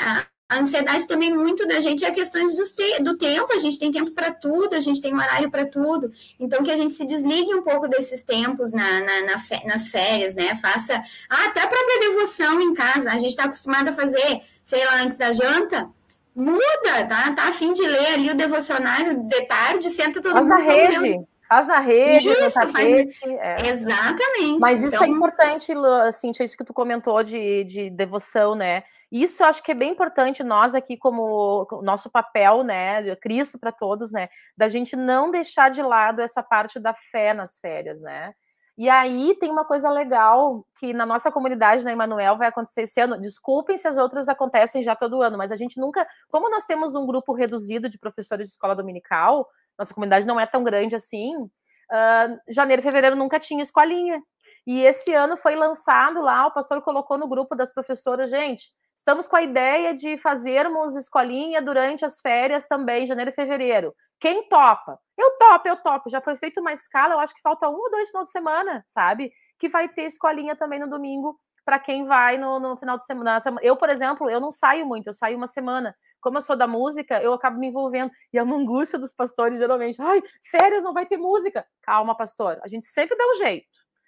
[SPEAKER 2] a, a ansiedade também muito da gente é questões te do tempo, a gente tem tempo para tudo, a gente tem horário para tudo. Então, que a gente se desligue um pouco desses tempos na, na, na nas férias, né? Faça ah, até a própria devoção em casa. A gente está acostumado a fazer, sei lá, antes da janta. Muda, tá? Tá a fim de ler ali o devocionário de tarde, senta todo
[SPEAKER 3] Faz
[SPEAKER 2] mundo.
[SPEAKER 3] Na rede. Faz na rede, isso, no tapete.
[SPEAKER 2] Faz... É. Exatamente.
[SPEAKER 3] Mas isso é então... é importante, Cintia, isso que tu comentou de, de devoção, né? Isso eu acho que é bem importante nós aqui como nosso papel, né, Cristo para todos, né, da gente não deixar de lado essa parte da fé nas férias, né? E aí tem uma coisa legal que na nossa comunidade, na Emanuel, vai acontecer esse ano. Desculpem se as outras acontecem já todo ano, mas a gente nunca, como nós temos um grupo reduzido de professores de escola dominical, nossa comunidade não é tão grande assim. Uh, janeiro e fevereiro nunca tinha escolinha. E esse ano foi lançado lá, o pastor colocou no grupo das professoras, gente, estamos com a ideia de fazermos escolinha durante as férias também, janeiro e fevereiro. Quem topa? Eu topo, eu topo. Já foi feita uma escala, eu acho que falta um ou dois finais de semana, sabe? Que vai ter escolinha também no domingo para quem vai no, no final de semana. Eu, por exemplo, eu não saio muito, eu saio uma semana. Como eu sou da música, eu acabo me envolvendo. E a angústia dos pastores, geralmente, ai, férias não vai ter música. Calma, pastor, a gente sempre dá um jeito.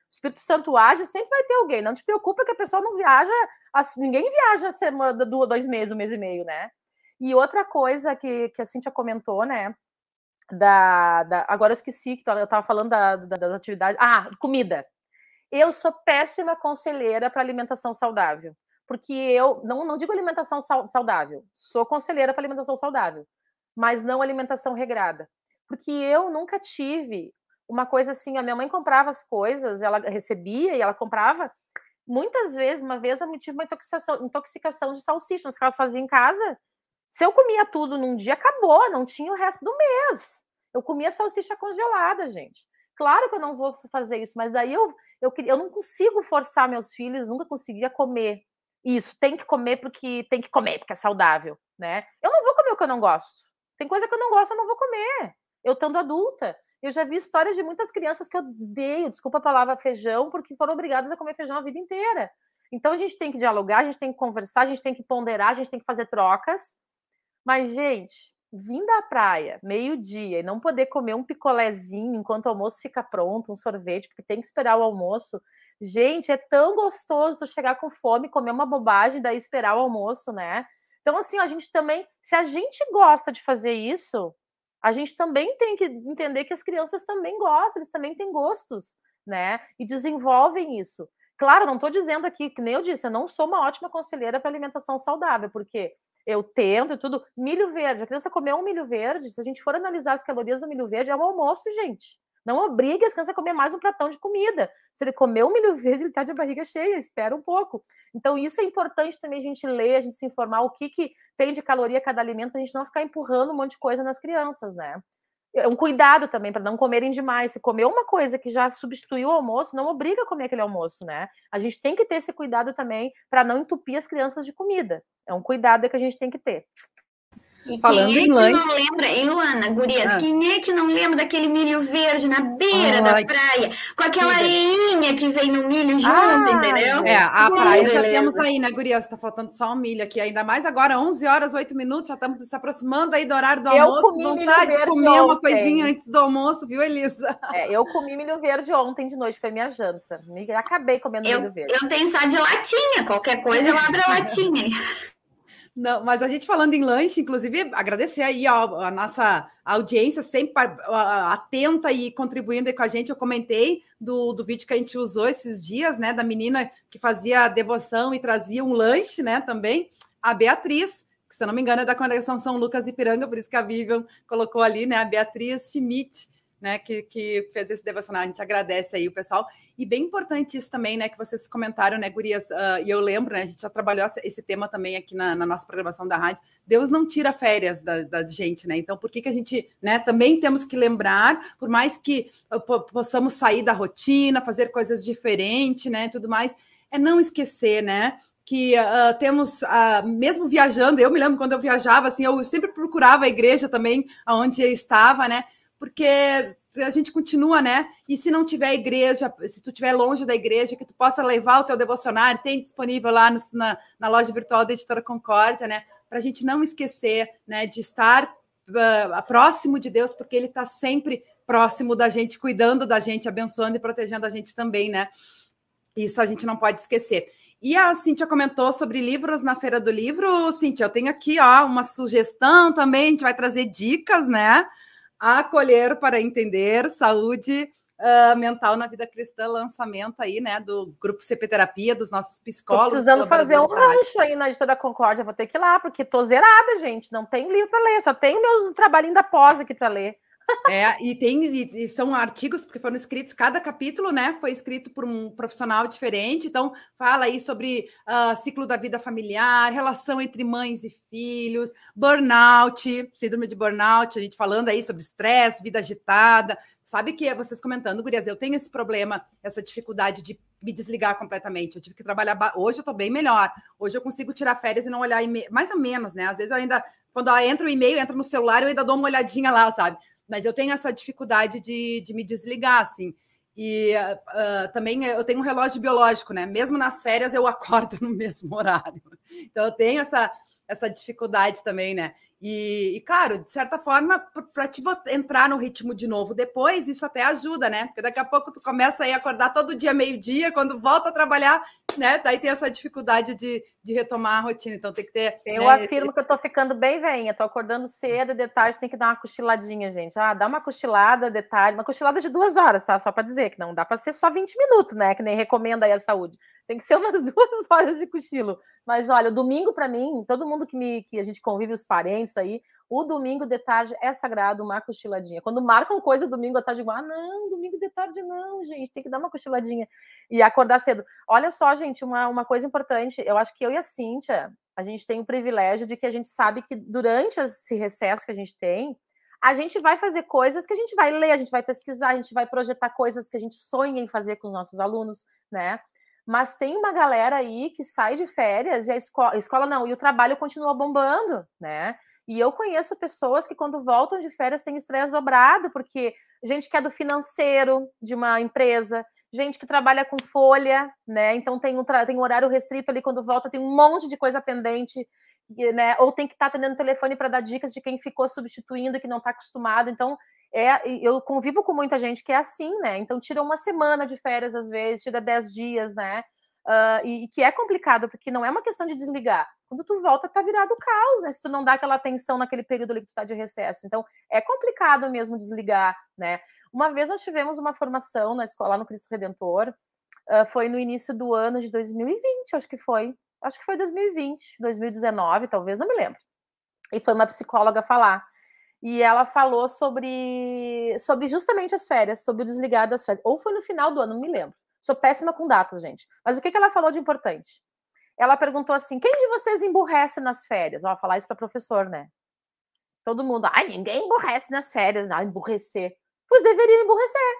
[SPEAKER 3] O Espírito Santo age, sempre vai ter alguém. Não te preocupa que a pessoa não viaja, ninguém viaja semana, dois meses, um mês e meio, né? E outra coisa que, que a Cintia comentou, né? Da, da, agora eu esqueci que eu estava falando da, da, das atividades. Ah, comida. Eu sou péssima conselheira para alimentação saudável, porque eu não, não digo alimentação saudável, sou conselheira para alimentação saudável, mas não alimentação regrada, porque eu nunca tive uma coisa assim. A minha mãe comprava as coisas, ela recebia e ela comprava. Muitas vezes, uma vez eu tive uma intoxicação, intoxicação de salsicha, nos casos fazia em casa, se eu comia tudo num dia, acabou, não tinha o resto do mês. Eu comia salsicha congelada, gente. Claro que eu não vou fazer isso, mas daí eu, eu, eu não consigo forçar meus filhos, nunca conseguia comer isso. Tem que comer porque tem que comer, porque é saudável, né? Eu não vou comer o que eu não gosto. Tem coisa que eu não gosto, eu não vou comer. Eu estando adulta. Eu já vi histórias de muitas crianças que odeio, desculpa a palavra feijão, porque foram obrigadas a comer feijão a vida inteira. Então a gente tem que dialogar, a gente tem que conversar, a gente tem que ponderar, a gente tem que fazer trocas mas, gente, vir da praia, meio-dia, e não poder comer um picolézinho enquanto o almoço fica pronto, um sorvete, porque tem que esperar o almoço. Gente, é tão gostoso tu chegar com fome, comer uma bobagem, daí esperar o almoço, né? Então, assim, a gente também, se a gente gosta de fazer isso, a gente também tem que entender que as crianças também gostam, eles também têm gostos, né? E desenvolvem isso. Claro, não estou dizendo aqui, que nem eu disse, eu não sou uma ótima conselheira para alimentação saudável, porque eu tento e tudo. Milho verde, a criança comeu um milho verde, se a gente for analisar as calorias do milho verde, é um almoço, gente. Não obrigue as crianças a comer mais um pratão de comida. Se ele comeu um milho verde, ele está de barriga cheia, espera um pouco. Então, isso é importante também a gente ler, a gente se informar o que, que tem de caloria cada alimento, para a gente não ficar empurrando um monte de coisa nas crianças, né? é um cuidado também para não comerem demais. Se comer uma coisa que já substituiu o almoço, não obriga a comer aquele almoço, né? A gente tem que ter esse cuidado também para não entupir as crianças de comida. É um cuidado que a gente tem que ter.
[SPEAKER 2] E Falando quem é que lanche... não lembra, hein, Luana, gurias, ah. quem é que não lembra daquele milho verde na beira da praia, com aquela areinha que vem no milho junto, ah, entendeu?
[SPEAKER 1] É, a praia beleza. já temos aí, né, gurias, tá faltando só um milho aqui, ainda mais agora, 11 horas, 8 minutos, já estamos se aproximando aí do horário do
[SPEAKER 3] eu
[SPEAKER 1] almoço,
[SPEAKER 3] comi vontade
[SPEAKER 1] de comer
[SPEAKER 3] ontem.
[SPEAKER 1] uma coisinha antes do almoço, viu, Elisa?
[SPEAKER 3] É, eu comi milho verde ontem de noite, foi minha janta, acabei comendo
[SPEAKER 2] eu,
[SPEAKER 3] milho verde.
[SPEAKER 2] Eu tenho só de latinha, qualquer coisa eu abro a latinha. (laughs)
[SPEAKER 1] Não, mas a gente falando em lanche, inclusive, agradecer aí ó, a nossa audiência sempre atenta e contribuindo com a gente. Eu comentei do, do vídeo que a gente usou esses dias, né? Da menina que fazia devoção e trazia um lanche, né? Também, a Beatriz, que se eu não me engano é da Congregação São Lucas e Piranga, por isso que a Vivian colocou ali, né? A Beatriz Schmidt né, que, que fez esse devocional. A gente agradece aí o pessoal. E bem importante isso também, né, que vocês comentaram, né, Gurias? Uh, e eu lembro, né, a gente já trabalhou esse tema também aqui na, na nossa programação da rádio. Deus não tira férias da, da, gente, né? Então, por que, que a gente, né, também temos que lembrar, por mais que uh, possamos sair da rotina, fazer coisas diferentes, né, tudo mais, é não esquecer, né, que uh, temos, uh, mesmo viajando, eu me lembro quando eu viajava, assim, eu sempre procurava a igreja também, aonde eu estava, né? Porque a gente continua, né? E se não tiver igreja, se tu estiver longe da igreja, que tu possa levar o teu devocionário, tem disponível lá no, na, na loja virtual da Editora Concórdia, né? Para a gente não esquecer, né, de estar uh, próximo de Deus, porque Ele está sempre próximo da gente, cuidando da gente, abençoando e protegendo a gente também, né? Isso a gente não pode esquecer. E a Cíntia comentou sobre livros na Feira do Livro. Cíntia, eu tenho aqui ó, uma sugestão também, a gente vai trazer dicas, né? Acolher para Entender Saúde uh, Mental na Vida Cristã, lançamento aí, né, do grupo CP Terapia, dos nossos psicólogos.
[SPEAKER 3] Tô precisando fazer um rancho aí na editora Concórdia, vou ter que ir lá, porque tô zerada, gente, não tenho livro para ler, só tenho meus trabalhinhos da pós aqui para ler.
[SPEAKER 1] É, e tem e, e, são artigos porque foram escritos, cada capítulo, né, foi escrito por um profissional diferente. Então, fala aí sobre uh, ciclo da vida familiar, relação entre mães e filhos, burnout, síndrome de burnout, a gente falando aí sobre estresse, vida agitada. Sabe que vocês comentando, Gurias, eu tenho esse problema, essa dificuldade de me desligar completamente. Eu tive que trabalhar. Hoje eu tô bem melhor. Hoje eu consigo tirar férias e não olhar e-mail, mais ou menos, né? Às vezes eu ainda, quando entra o e-mail, entra no celular, eu ainda dou uma olhadinha lá, sabe? Mas eu tenho essa dificuldade de, de me desligar, assim. E uh, também eu tenho um relógio biológico, né? Mesmo nas férias eu (laughs) acordo no mesmo horário. Então eu tenho essa, essa dificuldade também, né? E, e claro, de certa forma, para te entrar no ritmo de novo depois, isso até ajuda, né? Porque daqui a pouco tu começa a acordar todo dia, meio-dia, quando volta a trabalhar, né? Daí tem essa dificuldade de, de retomar a rotina. Então tem que ter.
[SPEAKER 3] Eu
[SPEAKER 1] né,
[SPEAKER 3] afirmo esse... que eu tô ficando bem veinha, tô acordando cedo, de tarde tem que dar uma cochiladinha, gente. Ah, dá uma cochilada de tarde, uma cochilada de duas horas, tá? Só para dizer que não dá para ser só 20 minutos, né? Que nem recomenda aí a saúde. Tem que ser umas (laughs) duas horas de cochilo. Mas olha, o domingo para mim, todo mundo que me que a gente convive os parentes aí, o domingo de tarde é sagrado, uma cochiladinha. Quando marcam coisa domingo à tarde, ah, não, domingo de tarde não, gente, tem que dar uma cochiladinha e acordar cedo. Olha só, gente, uma, uma coisa importante, eu acho que eu e a Cíntia, a gente tem o privilégio de que a gente sabe que durante esse recesso que a gente tem, a gente vai fazer coisas que a gente vai ler, a gente vai pesquisar, a gente vai projetar coisas que a gente sonha em fazer com os nossos alunos, né? Mas tem uma galera aí que sai de férias e a escola, a escola não, e o trabalho continua bombando, né? E eu conheço pessoas que, quando voltam de férias, têm estresse dobrado, porque gente que é do financeiro de uma empresa, gente que trabalha com folha, né? Então tem um, tem um horário restrito ali quando volta, tem um monte de coisa pendente, né? Ou tem que estar tá atendendo o telefone para dar dicas de quem ficou substituindo, que não está acostumado. Então, é, eu convivo com muita gente que é assim, né? Então tira uma semana de férias às vezes, tira dez dias, né? Uh, e, e, que é complicado, porque não é uma questão de desligar. Quando tu volta, tá virado caos, né? Se tu não dá aquela atenção naquele período ali que tu tá de recesso. Então, é complicado mesmo desligar, né? Uma vez nós tivemos uma formação na escola, lá no Cristo Redentor, uh, foi no início do ano de 2020, acho que foi. Acho que foi 2020, 2019, talvez, não me lembro. E foi uma psicóloga falar e ela falou sobre, sobre justamente as férias, sobre o desligar das férias. Ou foi no final do ano, não me lembro. Sou péssima com datas, gente. Mas o que, que ela falou de importante? Ela perguntou assim: quem de vocês emburrece nas férias? Ó, falar isso para professor, né? Todo mundo, ai, ninguém emburrece nas férias, não, emburrecer. Pois deveriam emburrecer.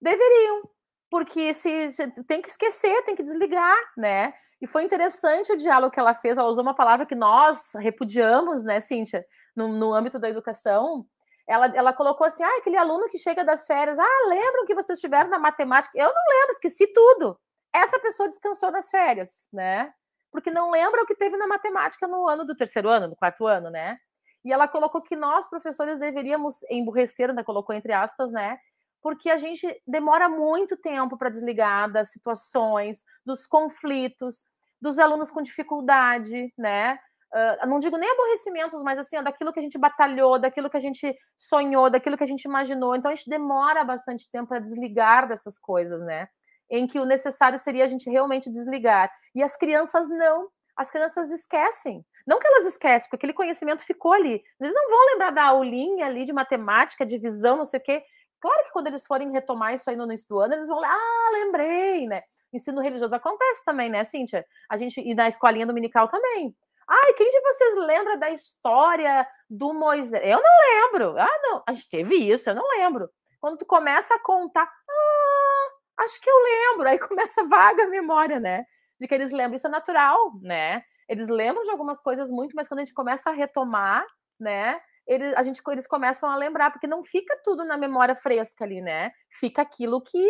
[SPEAKER 3] Deveriam. Porque se, se tem que esquecer, tem que desligar, né? E foi interessante o diálogo que ela fez. Ela usou uma palavra que nós repudiamos, né, Cíntia, no, no âmbito da educação. Ela, ela colocou assim: ah, aquele aluno que chega das férias, ah, lembram que vocês estiveram na matemática? Eu não lembro, esqueci tudo. Essa pessoa descansou nas férias, né? Porque não lembra o que teve na matemática no ano do terceiro ano, no quarto ano, né? E ela colocou que nós, professores, deveríamos emburrecer, ainda colocou entre aspas, né? porque a gente demora muito tempo para desligar das situações, dos conflitos, dos alunos com dificuldade, né? Uh, não digo nem aborrecimentos, mas assim, daquilo que a gente batalhou, daquilo que a gente sonhou, daquilo que a gente imaginou. Então a gente demora bastante tempo para desligar dessas coisas, né? Em que o necessário seria a gente realmente desligar. E as crianças não. As crianças esquecem. Não que elas esquecem, porque aquele conhecimento ficou ali. Eles não vão lembrar da aulinha ali de matemática, divisão, não sei o quê. Claro que quando eles forem retomar isso aí no início do ano, eles vão lá, ah, lembrei, né? Ensino religioso acontece também, né, Cíntia? A gente, e na escolinha dominical também. Ai, quem de vocês lembra da história do Moisés? Eu não lembro. Ah, não, a gente teve isso, eu não lembro. Quando tu começa a contar, ah, acho que eu lembro. Aí (laughs) começa vaga a memória, né? De que eles lembram. Isso é natural, né? Eles lembram de algumas coisas muito, mas quando a gente começa a retomar, né? eles, a gente, eles começam a lembrar, porque não fica tudo na memória fresca ali, né? Fica aquilo que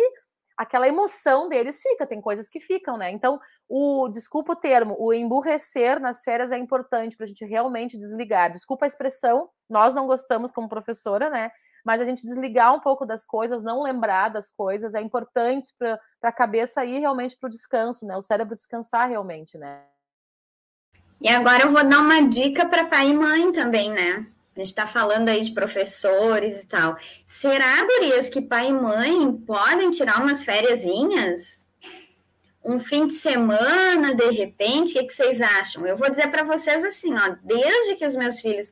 [SPEAKER 3] aquela emoção deles fica, tem coisas que ficam, né? Então, o desculpa o termo, o emburrecer nas férias é importante para a gente realmente desligar. Desculpa a expressão, nós não gostamos como professora, né? Mas a gente desligar um pouco das coisas, não lembrar das coisas, é importante para a cabeça ir realmente para o descanso, né? O cérebro descansar realmente, né?
[SPEAKER 2] E agora eu vou dar uma dica para pai e mãe também, né? A gente está falando aí de professores e tal. Será, Gurias, que pai e mãe podem tirar umas fériasinhas? Um fim de semana, de repente? O que, que vocês acham? Eu vou dizer para vocês assim, ó, desde que os meus filhos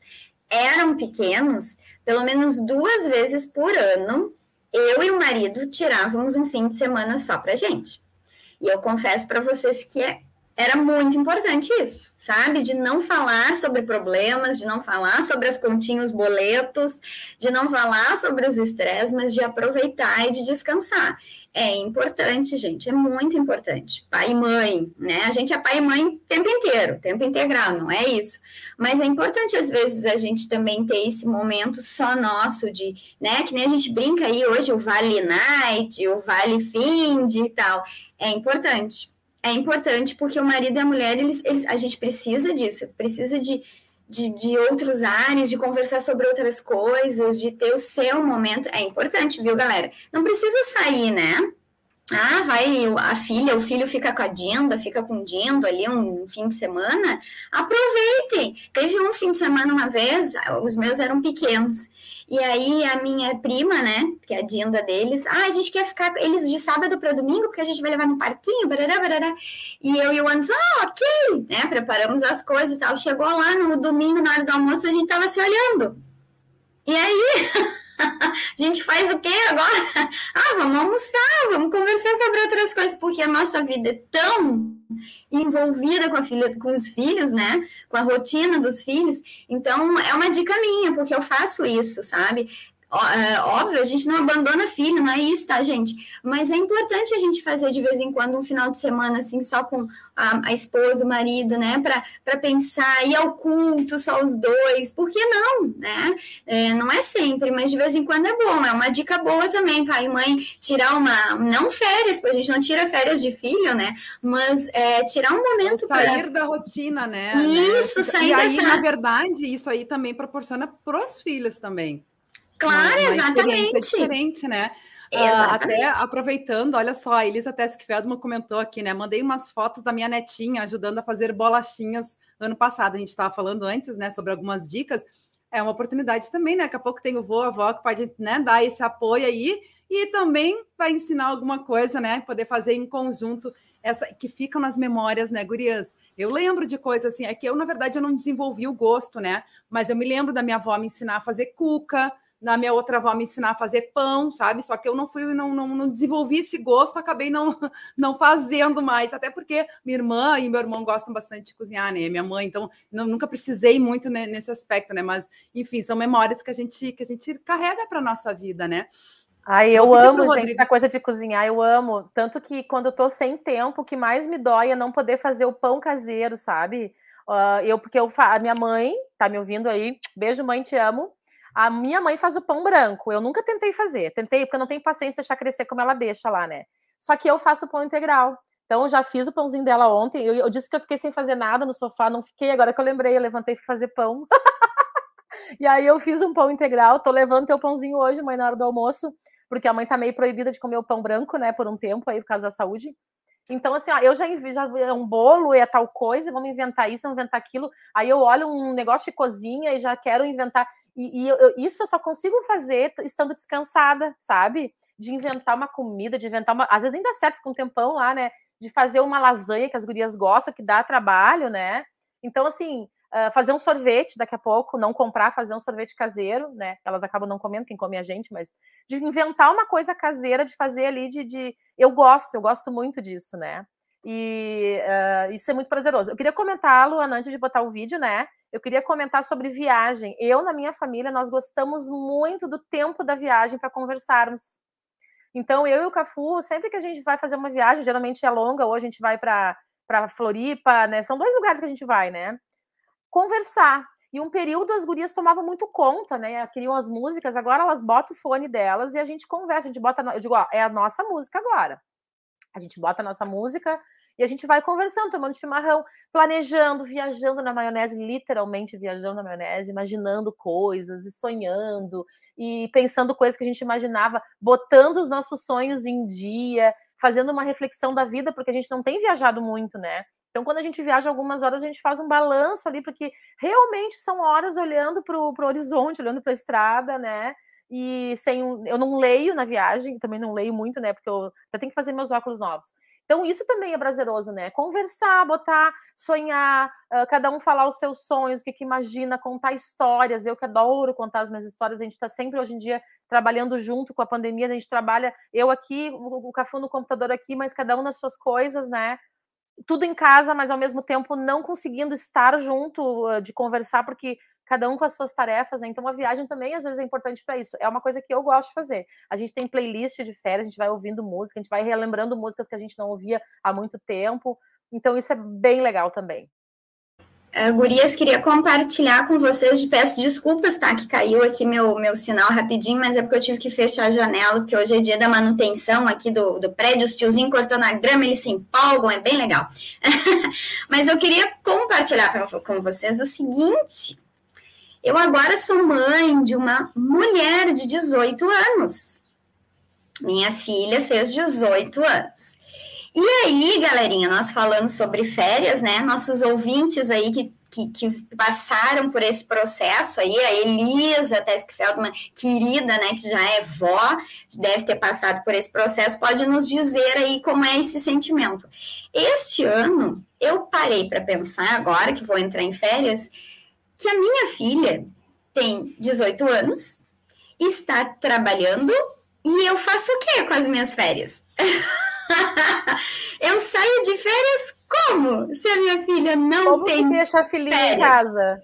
[SPEAKER 2] eram pequenos, pelo menos duas vezes por ano, eu e o marido tirávamos um fim de semana só para gente. E eu confesso para vocês que é, era muito importante isso, sabe? De não falar sobre problemas, de não falar sobre as continhas, boletos, de não falar sobre os estresses, mas de aproveitar e de descansar. É importante, gente, é muito importante. Pai e mãe, né? A gente é pai e mãe o tempo inteiro, tempo integral, não é isso. Mas é importante, às vezes, a gente também ter esse momento só nosso de, né? Que nem a gente brinca aí hoje, o Vale Night, o Vale Find e tal. É importante. É importante porque o marido e a mulher, eles, eles, a gente precisa disso, precisa de, de, de outros ares, de conversar sobre outras coisas, de ter o seu momento. É importante, viu, galera? Não precisa sair, né? Ah, vai a filha, o filho fica com a Dinda, fica com o Dindo ali um fim de semana. Aproveitem. Teve um fim de semana uma vez, os meus eram pequenos. E aí a minha prima, né, que é a Dinda deles, ah, a gente quer ficar eles de sábado para domingo, porque a gente vai levar no parquinho, barará, barará. E eu e o Anderson, ah, ok, né, preparamos as coisas e tal. Chegou lá no domingo, na hora do almoço, a gente tava se olhando. E aí, (laughs) gente faz o quê agora? (laughs) Ah, vamos almoçar, vamos conversar sobre outras coisas, porque a nossa vida é tão envolvida com a filha, com os filhos, né? Com a rotina dos filhos. Então, é uma dica minha, porque eu faço isso, sabe? É, óbvio, a gente não abandona filho, não é isso, tá, gente? Mas é importante a gente fazer de vez em quando um final de semana, assim, só com a, a esposa, o marido, né? Para pensar, ir ao culto, só os dois, por que não, né? É, não é sempre, mas de vez em quando é bom, é uma dica boa também, pai e mãe, tirar uma, não férias, porque a gente não tira férias de filho, né? Mas é, tirar um momento
[SPEAKER 1] para. Sair pra... da rotina, né?
[SPEAKER 2] Isso, sair
[SPEAKER 1] E aí, dessa... na verdade, isso aí também proporciona para os filhos também.
[SPEAKER 2] Claro, uma, exatamente.
[SPEAKER 1] diferente, né? Uh, até aproveitando, olha só, a Elisa Teskfeldman comentou aqui, né? Mandei umas fotos da minha netinha ajudando a fazer bolachinhas ano passado. A gente estava falando antes, né, sobre algumas dicas. É uma oportunidade também, né? Daqui a pouco tem o vô, a avó que pode né, dar esse apoio aí e também vai ensinar alguma coisa, né? Poder fazer em conjunto essa que ficam nas memórias, né, gurias? Eu lembro de coisas assim, é que eu, na verdade, eu não desenvolvi o gosto, né? Mas eu me lembro da minha avó me ensinar a fazer cuca, na minha outra avó me ensinar a fazer pão, sabe? Só que eu não fui, não, não, não desenvolvi esse gosto, acabei não, (laughs) não fazendo mais, até porque minha irmã e meu irmão gostam bastante de cozinhar, né? Minha mãe, então não, nunca precisei muito nesse aspecto, né? Mas, enfim, são memórias que a gente, que a gente carrega para nossa vida, né?
[SPEAKER 3] Ai, eu amo, gente, essa coisa de cozinhar, eu amo. Tanto que quando eu tô sem tempo, o que mais me dói é não poder fazer o pão caseiro, sabe? Uh, eu, porque eu, a minha mãe, tá me ouvindo aí? Beijo, mãe, te amo a minha mãe faz o pão branco. Eu nunca tentei fazer. Tentei, porque eu não tenho paciência de deixar crescer como ela deixa lá, né? Só que eu faço o pão integral. Então, eu já fiz o pãozinho dela ontem. Eu, eu, disse que eu fiquei sem fazer nada no sofá. Não fiquei. Agora que eu lembrei, eu levantei para fazer pão. (laughs) e aí, eu fiz um pão integral. Tô levando teu pãozinho hoje, mãe, na hora do almoço. Porque a mãe tá meio proibida de comer o pão branco, né? Por um tempo aí, por causa da saúde. Então, assim, ó, eu já, já é um bolo, é tal coisa, vamos inventar isso, vamos inventar aquilo. Aí eu olho um negócio de cozinha e já quero inventar. E, e eu, isso eu só consigo fazer estando descansada, sabe? De inventar uma comida, de inventar uma. Às vezes nem dá certo com um tempão lá, né? De fazer uma lasanha que as gurias gostam, que dá trabalho, né? Então, assim, uh, fazer um sorvete daqui a pouco, não comprar, fazer um sorvete caseiro, né? Elas acabam não comendo, quem come é a gente, mas de inventar uma coisa caseira, de fazer ali, de. de... Eu gosto, eu gosto muito disso, né? E uh, isso é muito prazeroso. Eu queria comentar, Luana, antes de botar o vídeo, né? Eu queria comentar sobre viagem. Eu, na minha família, nós gostamos muito do tempo da viagem para conversarmos. Então, eu e o Cafu, sempre que a gente vai fazer uma viagem, geralmente é longa, ou a gente vai para Floripa, né? São dois lugares que a gente vai, né? Conversar. E um período as gurias tomavam muito conta, né? Queriam as músicas, agora elas botam o fone delas e a gente conversa. A gente bota. Eu digo, ó, é a nossa música agora. A gente bota a nossa música e a gente vai conversando, tomando chimarrão, planejando, viajando na maionese, literalmente viajando na maionese, imaginando coisas e sonhando e pensando coisas que a gente imaginava, botando os nossos sonhos em dia, fazendo uma reflexão da vida, porque a gente não tem viajado muito, né? Então, quando a gente viaja algumas horas, a gente faz um balanço ali, porque realmente são horas olhando para o horizonte, olhando para a estrada, né? E sem eu não leio na viagem, também não leio muito, né? Porque eu até tenho que fazer meus óculos novos. Então, isso também é prazeroso, né? Conversar, botar, sonhar, uh, cada um falar os seus sonhos, o que, que imagina, contar histórias. Eu que adoro contar as minhas histórias, a gente está sempre hoje em dia trabalhando junto com a pandemia, a gente trabalha, eu aqui, o, o Cafu no computador aqui, mas cada um nas suas coisas, né? tudo em casa, mas ao mesmo tempo não conseguindo estar junto, uh, de conversar, porque cada um com as suas tarefas, né? Então a viagem também às vezes é importante para isso. É uma coisa que eu gosto de fazer. A gente tem playlist de férias, a gente vai ouvindo música, a gente vai relembrando músicas que a gente não ouvia há muito tempo. Então isso é bem legal também.
[SPEAKER 2] Uh, gurias, queria compartilhar com vocês, peço desculpas, tá, que caiu aqui meu, meu sinal rapidinho, mas é porque eu tive que fechar a janela, porque hoje é dia da manutenção aqui do, do prédio, os tiozinhos cortando a grama, eles se empolgam, é bem legal. (laughs) mas eu queria compartilhar com, com vocês o seguinte, eu agora sou mãe de uma mulher de 18 anos. Minha filha fez 18 anos. E aí, galerinha, nós falando sobre férias, né? Nossos ouvintes aí que, que, que passaram por esse processo aí, a Elisa Tesk Feldman, querida, né, que já é vó, deve ter passado por esse processo, pode nos dizer aí como é esse sentimento. Este ano, eu parei para pensar, agora que vou entrar em férias, que a minha filha tem 18 anos, está trabalhando e eu faço o quê com as minhas férias? (laughs) eu saio de férias como? Se a minha filha não como tem.
[SPEAKER 3] Como deixa a filhinha férias? em casa?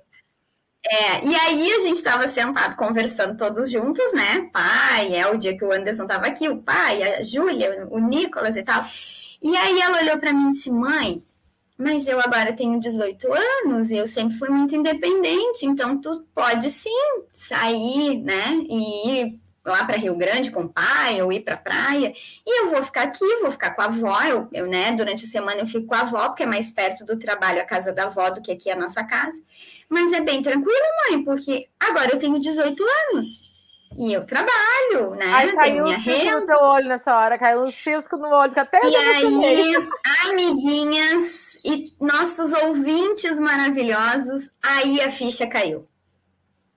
[SPEAKER 2] É, e aí a gente estava sentado conversando todos juntos, né? Pai, é o dia que o Anderson estava aqui, o pai, a Júlia, o Nicolas e tal. E aí ela olhou para mim e disse: Mãe, mas eu agora tenho 18 anos e eu sempre fui muito independente, então tu pode sim sair, né? E ir lá para Rio Grande com o pai, ou ir para a praia, e eu vou ficar aqui, vou ficar com a avó, eu, eu, né, durante a semana eu fico com a avó, porque é mais perto do trabalho a casa da avó do que aqui a nossa casa, mas é bem tranquilo, mãe, porque agora eu tenho 18 anos, e eu trabalho, né,
[SPEAKER 3] aí caiu minha um renda. no teu olho nessa hora, caiu um cisco no olho, que até
[SPEAKER 2] E aí, amiguinhas e nossos ouvintes maravilhosos, aí a ficha caiu.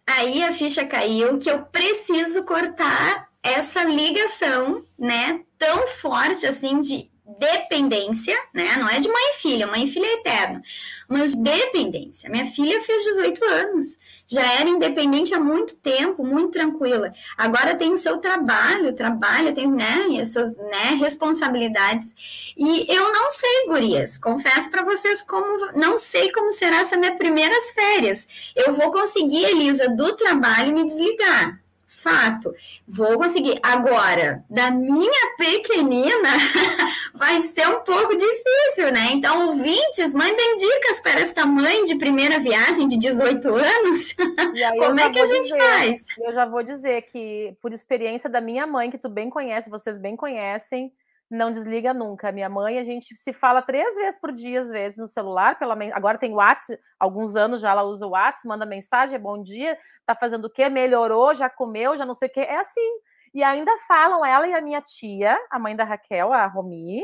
[SPEAKER 2] Aí a ficha caiu que eu preciso cortar essa ligação, né, tão forte assim de dependência, né? Não é de mãe e filha, mãe e filha é eterna, mas dependência. Minha filha fez 18 anos, já era independente há muito tempo, muito tranquila. Agora tem o seu trabalho, trabalha, tem né, suas né, responsabilidades. E eu não sei, gurias, confesso para vocês como não sei como será essa minha primeiras férias. Eu vou conseguir, Elisa, do trabalho me desligar fato. Vou conseguir. Agora, da minha pequenina, (laughs) vai ser um pouco difícil, né? Então, ouvintes, mandem dicas para esta mãe de primeira viagem de 18 anos. (laughs) Como é que a gente
[SPEAKER 3] dizer,
[SPEAKER 2] faz?
[SPEAKER 3] Eu já vou dizer que, por experiência da minha mãe, que tu bem conhece, vocês bem conhecem, não desliga nunca. Minha mãe, a gente se fala três vezes por dia, às vezes, no celular. Pela Agora tem WhatsApp, alguns anos já ela usa o WhatsApp, manda mensagem, é bom dia, tá fazendo o quê? Melhorou, já comeu, já não sei o quê. É assim. E ainda falam ela e a minha tia, a mãe da Raquel, a Romi.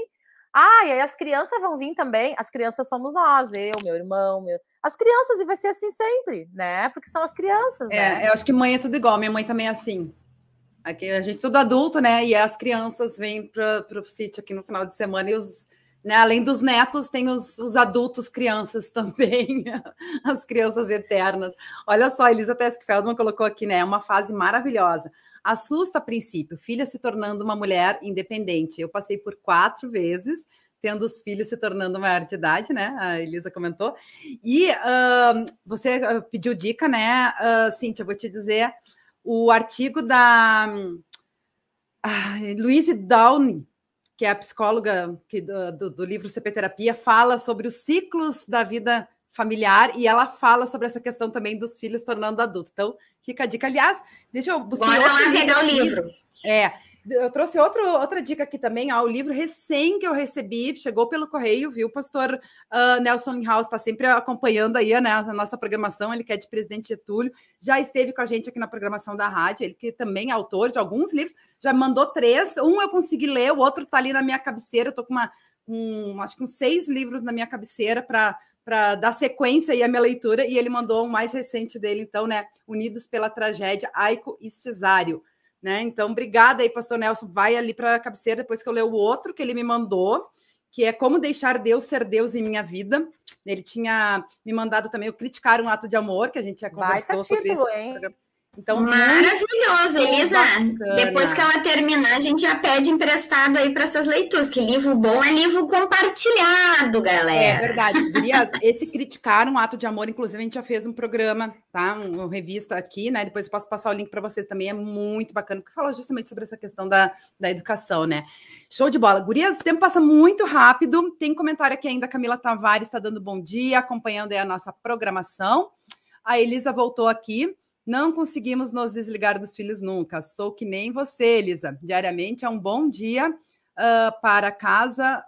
[SPEAKER 3] Ah, e aí as crianças vão vir também. As crianças somos nós, eu, meu irmão, meu... as crianças, e vai ser assim sempre, né? Porque são as crianças.
[SPEAKER 1] É,
[SPEAKER 3] né?
[SPEAKER 1] eu acho que mãe é tudo igual. Minha mãe também é assim. Aqui a gente tudo adulto, né? E as crianças vêm para o sítio aqui no final de semana e os, né, além dos netos, tem os, os adultos crianças (laughs) também, as crianças eternas. Olha só, Elisa Tesk Feldman colocou aqui, né? Uma fase maravilhosa. Assusta a princípio, filha se tornando uma mulher independente. Eu passei por quatro vezes tendo os filhos se tornando maior de idade, né? A Elisa comentou. E uh, você pediu dica, né, uh, Cíntia? Eu vou te dizer o artigo da ah, Louise Downing, que é a psicóloga que, do, do, livro CP Terapia, fala sobre os ciclos da vida familiar e ela fala sobre essa questão também dos filhos tornando adultos. Então, fica a dica. Aliás, deixa eu buscar.
[SPEAKER 2] Bora lá pegar o livro.
[SPEAKER 1] É, eu trouxe outro, outra dica aqui também, ó, o livro recém que eu recebi, chegou pelo correio, viu? O pastor uh, Nelson House está sempre acompanhando aí né, a nossa programação, ele que é de Presidente Getúlio, já esteve com a gente aqui na programação da rádio, ele que também é autor de alguns livros, já mandou três, um eu consegui ler, o outro está ali na minha cabeceira, tô com uma, um, acho que uns seis livros na minha cabeceira para para dar sequência aí à minha leitura, e ele mandou um mais recente dele, então, né? Unidos pela Tragédia, Aico e Cesário. Né? Então, obrigada aí, pastor Nelson. Vai ali para a cabeceira depois que eu ler o outro que ele me mandou, que é Como Deixar Deus Ser Deus em Minha Vida. Ele tinha me mandado também o Criticar um Ato de Amor, que a gente já conversou sobre
[SPEAKER 3] título,
[SPEAKER 1] isso.
[SPEAKER 3] Hein?
[SPEAKER 2] Então, Maravilhoso, Elisa. Bacana. Depois que ela terminar, a gente já pede emprestado aí para essas leituras, que livro bom é livro compartilhado, galera. É
[SPEAKER 1] verdade. Gurias, (laughs) esse criticar um ato de amor, inclusive, a gente já fez um programa, tá? Uma revista aqui, né? Depois eu posso passar o link para vocês também, é muito bacana, porque fala justamente sobre essa questão da, da educação, né? Show de bola. Gurias, o tempo passa muito rápido. Tem comentário aqui ainda, Camila Tavares está dando bom dia, acompanhando aí a nossa programação. A Elisa voltou aqui. Não conseguimos nos desligar dos filhos nunca. Sou que nem você, Elisa. Diariamente é um bom dia uh, para casa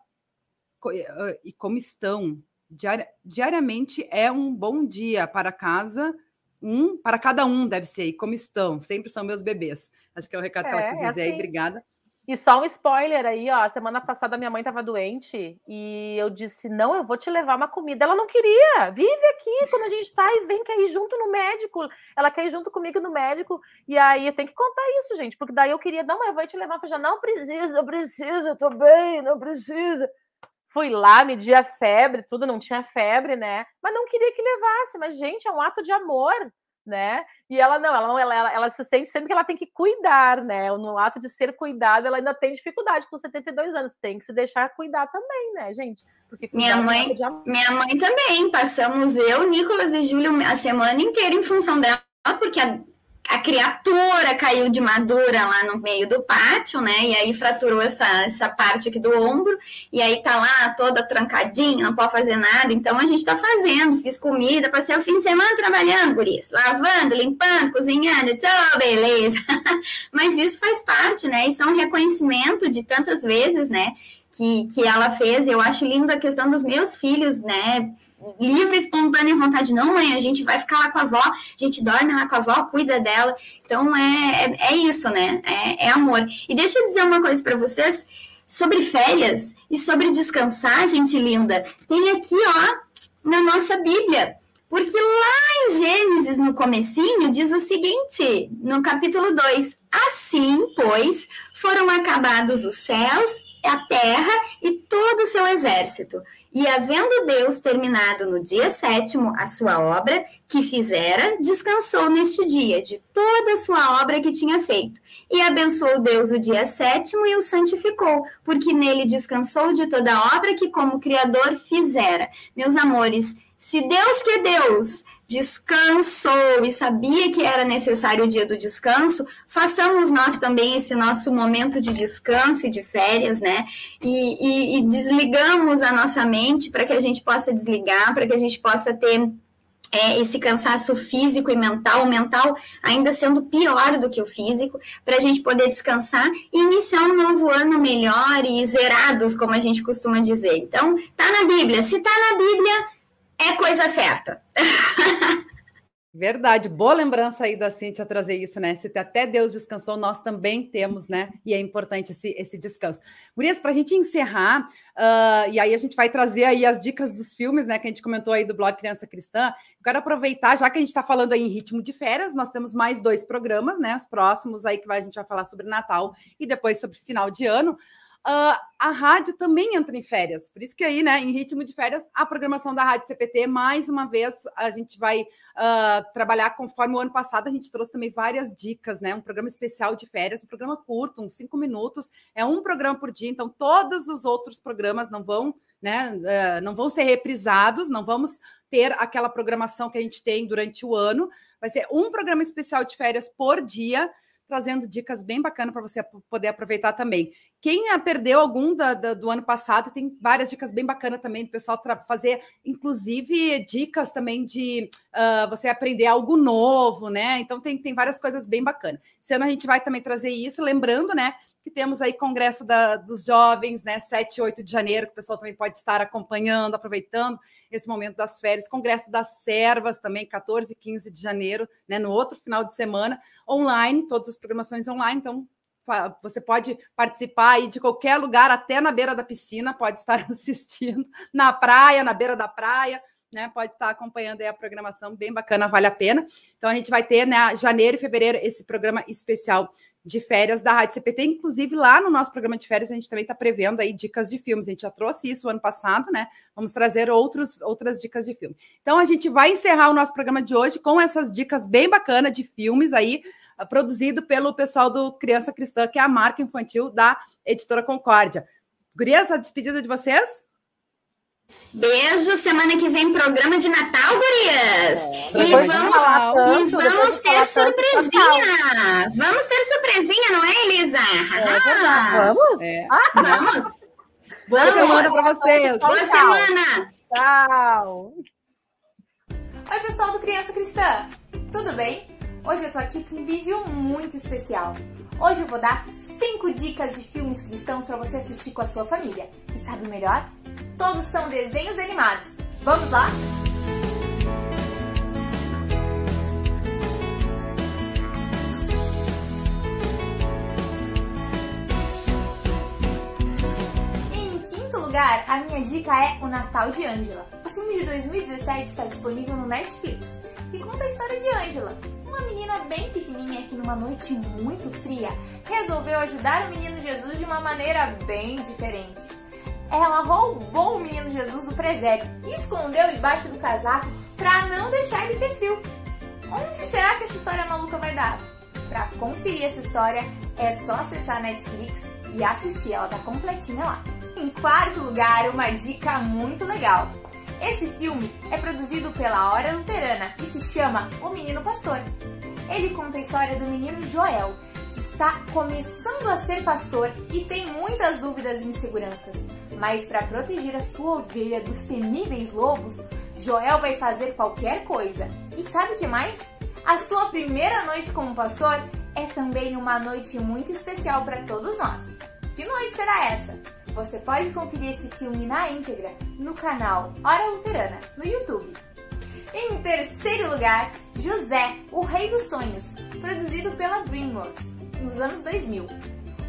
[SPEAKER 1] uh, e como estão. Diari diariamente é um bom dia para casa, um para cada um deve ser. E como estão? Sempre são meus bebês. Acho que é o recado é, que ela é, quis dizer é assim. aí. Obrigada.
[SPEAKER 3] E só um spoiler aí, ó. Semana passada minha mãe estava doente e eu disse: Não, eu vou te levar uma comida. Ela não queria. Vive aqui quando a gente tá e vem quer ir junto no médico. Ela quer ir junto comigo no médico. E aí eu tenho que contar isso, gente, porque daí eu queria: Não, eu vou te levar. Eu já não precisa, não precisa, eu tô bem, não precisa. Fui lá, medi a febre, tudo, não tinha febre, né? Mas não queria que levasse. Mas, gente, é um ato de amor né? E ela não, ela não, ela, ela, ela, se sente sempre que ela tem que cuidar, né? No ato de ser cuidada, ela ainda tem dificuldade com 72 anos, tem que se deixar cuidar também, né, gente?
[SPEAKER 2] Porque minha mãe, de... minha mãe também, passamos eu, Nicolas e Júlio a semana inteira em função dela, porque a a criatura caiu de madura lá no meio do pátio, né? E aí fraturou essa, essa parte aqui do ombro, e aí tá lá toda trancadinha, não pode fazer nada. Então a gente tá fazendo, fiz comida, passei o fim de semana trabalhando, guris, lavando, limpando, cozinhando, então, beleza. (laughs) Mas isso faz parte, né? Isso é um reconhecimento de tantas vezes, né? Que, que ela fez. Eu acho lindo a questão dos meus filhos, né? Livre, espontânea vontade. Não, mãe, a gente vai ficar lá com a avó, a gente dorme lá com a avó, cuida dela. Então é, é, é isso, né? É, é, amor. E deixa eu dizer uma coisa para vocês sobre férias e sobre descansar, gente linda. Tem aqui, ó, na nossa Bíblia. Porque lá em Gênesis, no comecinho, diz o seguinte, no capítulo 2: Assim, pois, foram acabados os céus, a terra e todo o seu exército. E havendo Deus terminado no dia sétimo a sua obra que fizera, descansou neste dia de toda a sua obra que tinha feito. E abençoou Deus o dia sétimo e o santificou, porque nele descansou de toda a obra que como Criador fizera. Meus amores, se Deus que é Deus descansou e sabia que era necessário o dia do descanso, façamos nós também esse nosso momento de descanso e de férias, né? E, e, e desligamos a nossa mente para que a gente possa desligar, para que a gente possa ter é, esse cansaço físico e mental, o mental ainda sendo pior do que o físico, para a gente poder descansar e iniciar um novo ano melhor e zerados, como a gente costuma dizer. Então, tá na Bíblia. Se tá na Bíblia, é coisa certa. (laughs)
[SPEAKER 1] Verdade, boa lembrança aí da Cintia trazer isso, né? Se até Deus descansou, nós também temos, né? E é importante esse, esse descanso. Gurias, para a gente encerrar, uh, e aí a gente vai trazer aí as dicas dos filmes, né? Que a gente comentou aí do blog Criança Cristã. Eu quero aproveitar, já que a gente está falando aí em ritmo de férias, nós temos mais dois programas, né? Os próximos aí que a gente vai falar sobre Natal e depois sobre final de ano. Uh, a rádio também entra em férias, por isso que aí, né, em ritmo de férias, a programação da Rádio CPT, mais uma vez, a gente vai uh, trabalhar conforme o ano passado, a gente trouxe também várias dicas, né, um programa especial de férias, um programa curto, uns cinco minutos, é um programa por dia, então todos os outros programas não vão, né, uh, não vão ser reprisados, não vamos ter aquela programação que a gente tem durante o ano, vai ser um programa especial de férias por dia, trazendo dicas bem bacanas para você poder aproveitar também. Quem perdeu algum da, da, do ano passado, tem várias dicas bem bacanas também do pessoal fazer, inclusive dicas também de uh, você aprender algo novo, né? Então tem, tem várias coisas bem bacanas. Esse ano a gente vai também trazer isso, lembrando, né? que temos aí Congresso da, dos Jovens, né, 7 e 8 de janeiro, que o pessoal também pode estar acompanhando, aproveitando esse momento das férias. Congresso das Servas também, 14 e 15 de janeiro, né, no outro final de semana, online, todas as programações online, então você pode participar aí de qualquer lugar, até na beira da piscina, pode estar (laughs) assistindo, na praia, na beira da praia, né? Pode estar acompanhando aí a programação, bem bacana, vale a pena. Então a gente vai ter, né, janeiro e fevereiro, esse programa especial de férias da Rádio CPT. Inclusive, lá no nosso programa de férias, a gente também está prevendo aí dicas de filmes. A gente já trouxe isso ano passado, né? Vamos trazer outros, outras dicas de filme. Então, a gente vai encerrar o nosso programa de hoje com essas dicas bem bacanas de filmes aí, ah, produzido pelo pessoal do Criança Cristã, que é a marca infantil da Editora Concórdia. Gurias, a despedida de vocês?
[SPEAKER 2] Beijo, semana que vem programa de Natal, gurias! É, e vamos, tanto, e vamos ter surpresinha! Vamos ter surpresinha, não é, Elisa?
[SPEAKER 3] É, vamos? É.
[SPEAKER 2] Ah, vamos!
[SPEAKER 1] Boa vamos. semana para vocês!
[SPEAKER 2] Boa Tchau. semana!
[SPEAKER 3] Tchau!
[SPEAKER 4] Oi, pessoal do Criança Cristã! Tudo bem? Hoje eu tô aqui com um vídeo muito especial. Hoje eu vou dar 5 dicas de filmes cristãos para você assistir com a sua família. E sabe o melhor? Todos são desenhos animados. Vamos lá? Em quinto lugar, a minha dica é O Natal de Angela. O filme de 2017 está disponível no Netflix e conta a história de Angela, uma menina bem pequenininha que numa noite muito fria resolveu ajudar o menino Jesus de uma maneira bem diferente ela roubou o menino Jesus do presépio e escondeu debaixo do casaco para não deixar ele ter frio. Onde será que essa história maluca vai dar? Para conferir essa história é só acessar a Netflix e assistir, ela tá completinha lá. Em quarto lugar, uma dica muito legal. Esse filme é produzido pela Hora Luterana e se chama O Menino Pastor. Ele conta a história do menino Joel, está começando a ser pastor e tem muitas dúvidas e inseguranças. Mas para proteger a sua ovelha dos temíveis lobos, Joel vai fazer qualquer coisa. E sabe o que mais? A sua primeira noite como pastor é também uma noite muito especial para todos nós. Que noite será essa? Você pode conferir esse filme na íntegra no canal Hora Luterana, no YouTube. Em terceiro lugar, José, o Rei dos Sonhos, produzido pela DreamWorks, nos anos 2000.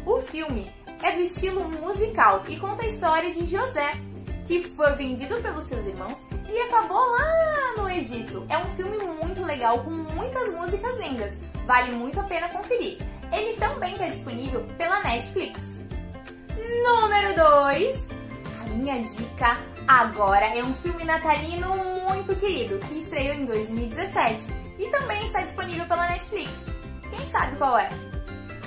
[SPEAKER 4] O filme é do estilo musical e conta a história de José, que foi vendido pelos seus irmãos e acabou lá no Egito. É um filme muito legal com muitas músicas lindas. Vale muito a pena conferir. Ele também está disponível pela Netflix. Número 2. A minha dica agora é um filme natalino muito querido que estreou em 2017 e também está disponível pela Netflix. Quem sabe qual é?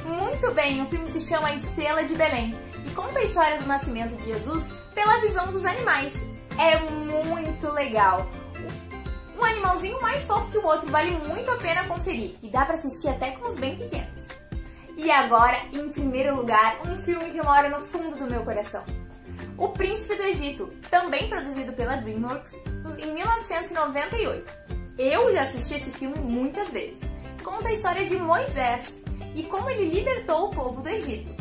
[SPEAKER 4] Muito bem, o filme se chama Estrela de Belém e conta a história do nascimento de Jesus pela visão dos animais. É muito legal. Um animalzinho mais fofo que o outro vale muito a pena conferir e dá para assistir até com os bem pequenos. E agora, em primeiro lugar, um filme que mora no fundo do meu coração. O Príncipe do Egito, também produzido pela DreamWorks em 1998. Eu já assisti esse filme muitas vezes. Conta a história de Moisés, e como ele libertou o povo do Egito.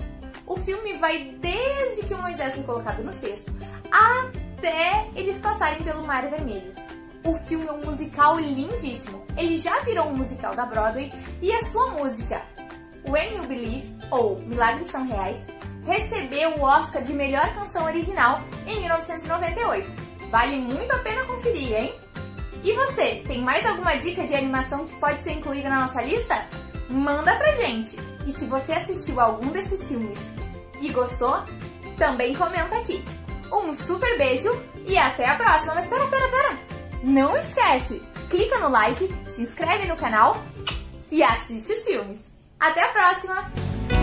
[SPEAKER 4] O filme vai desde que o Moisés foi colocado no cesto até eles passarem pelo Mar Vermelho. O filme é um musical lindíssimo. Ele já virou um musical da Broadway e a sua música, When You Believe, ou Milagres São Reais, recebeu o Oscar de melhor canção original em 1998. Vale muito a pena conferir, hein? E você, tem mais alguma dica de animação que pode ser incluída na nossa lista? Manda pra gente. E se você assistiu algum desses filmes e gostou, também comenta aqui. Um super beijo e até a próxima. Mas pera, pera, pera. Não esquece, clica no like, se inscreve no canal e assiste os filmes. Até a próxima!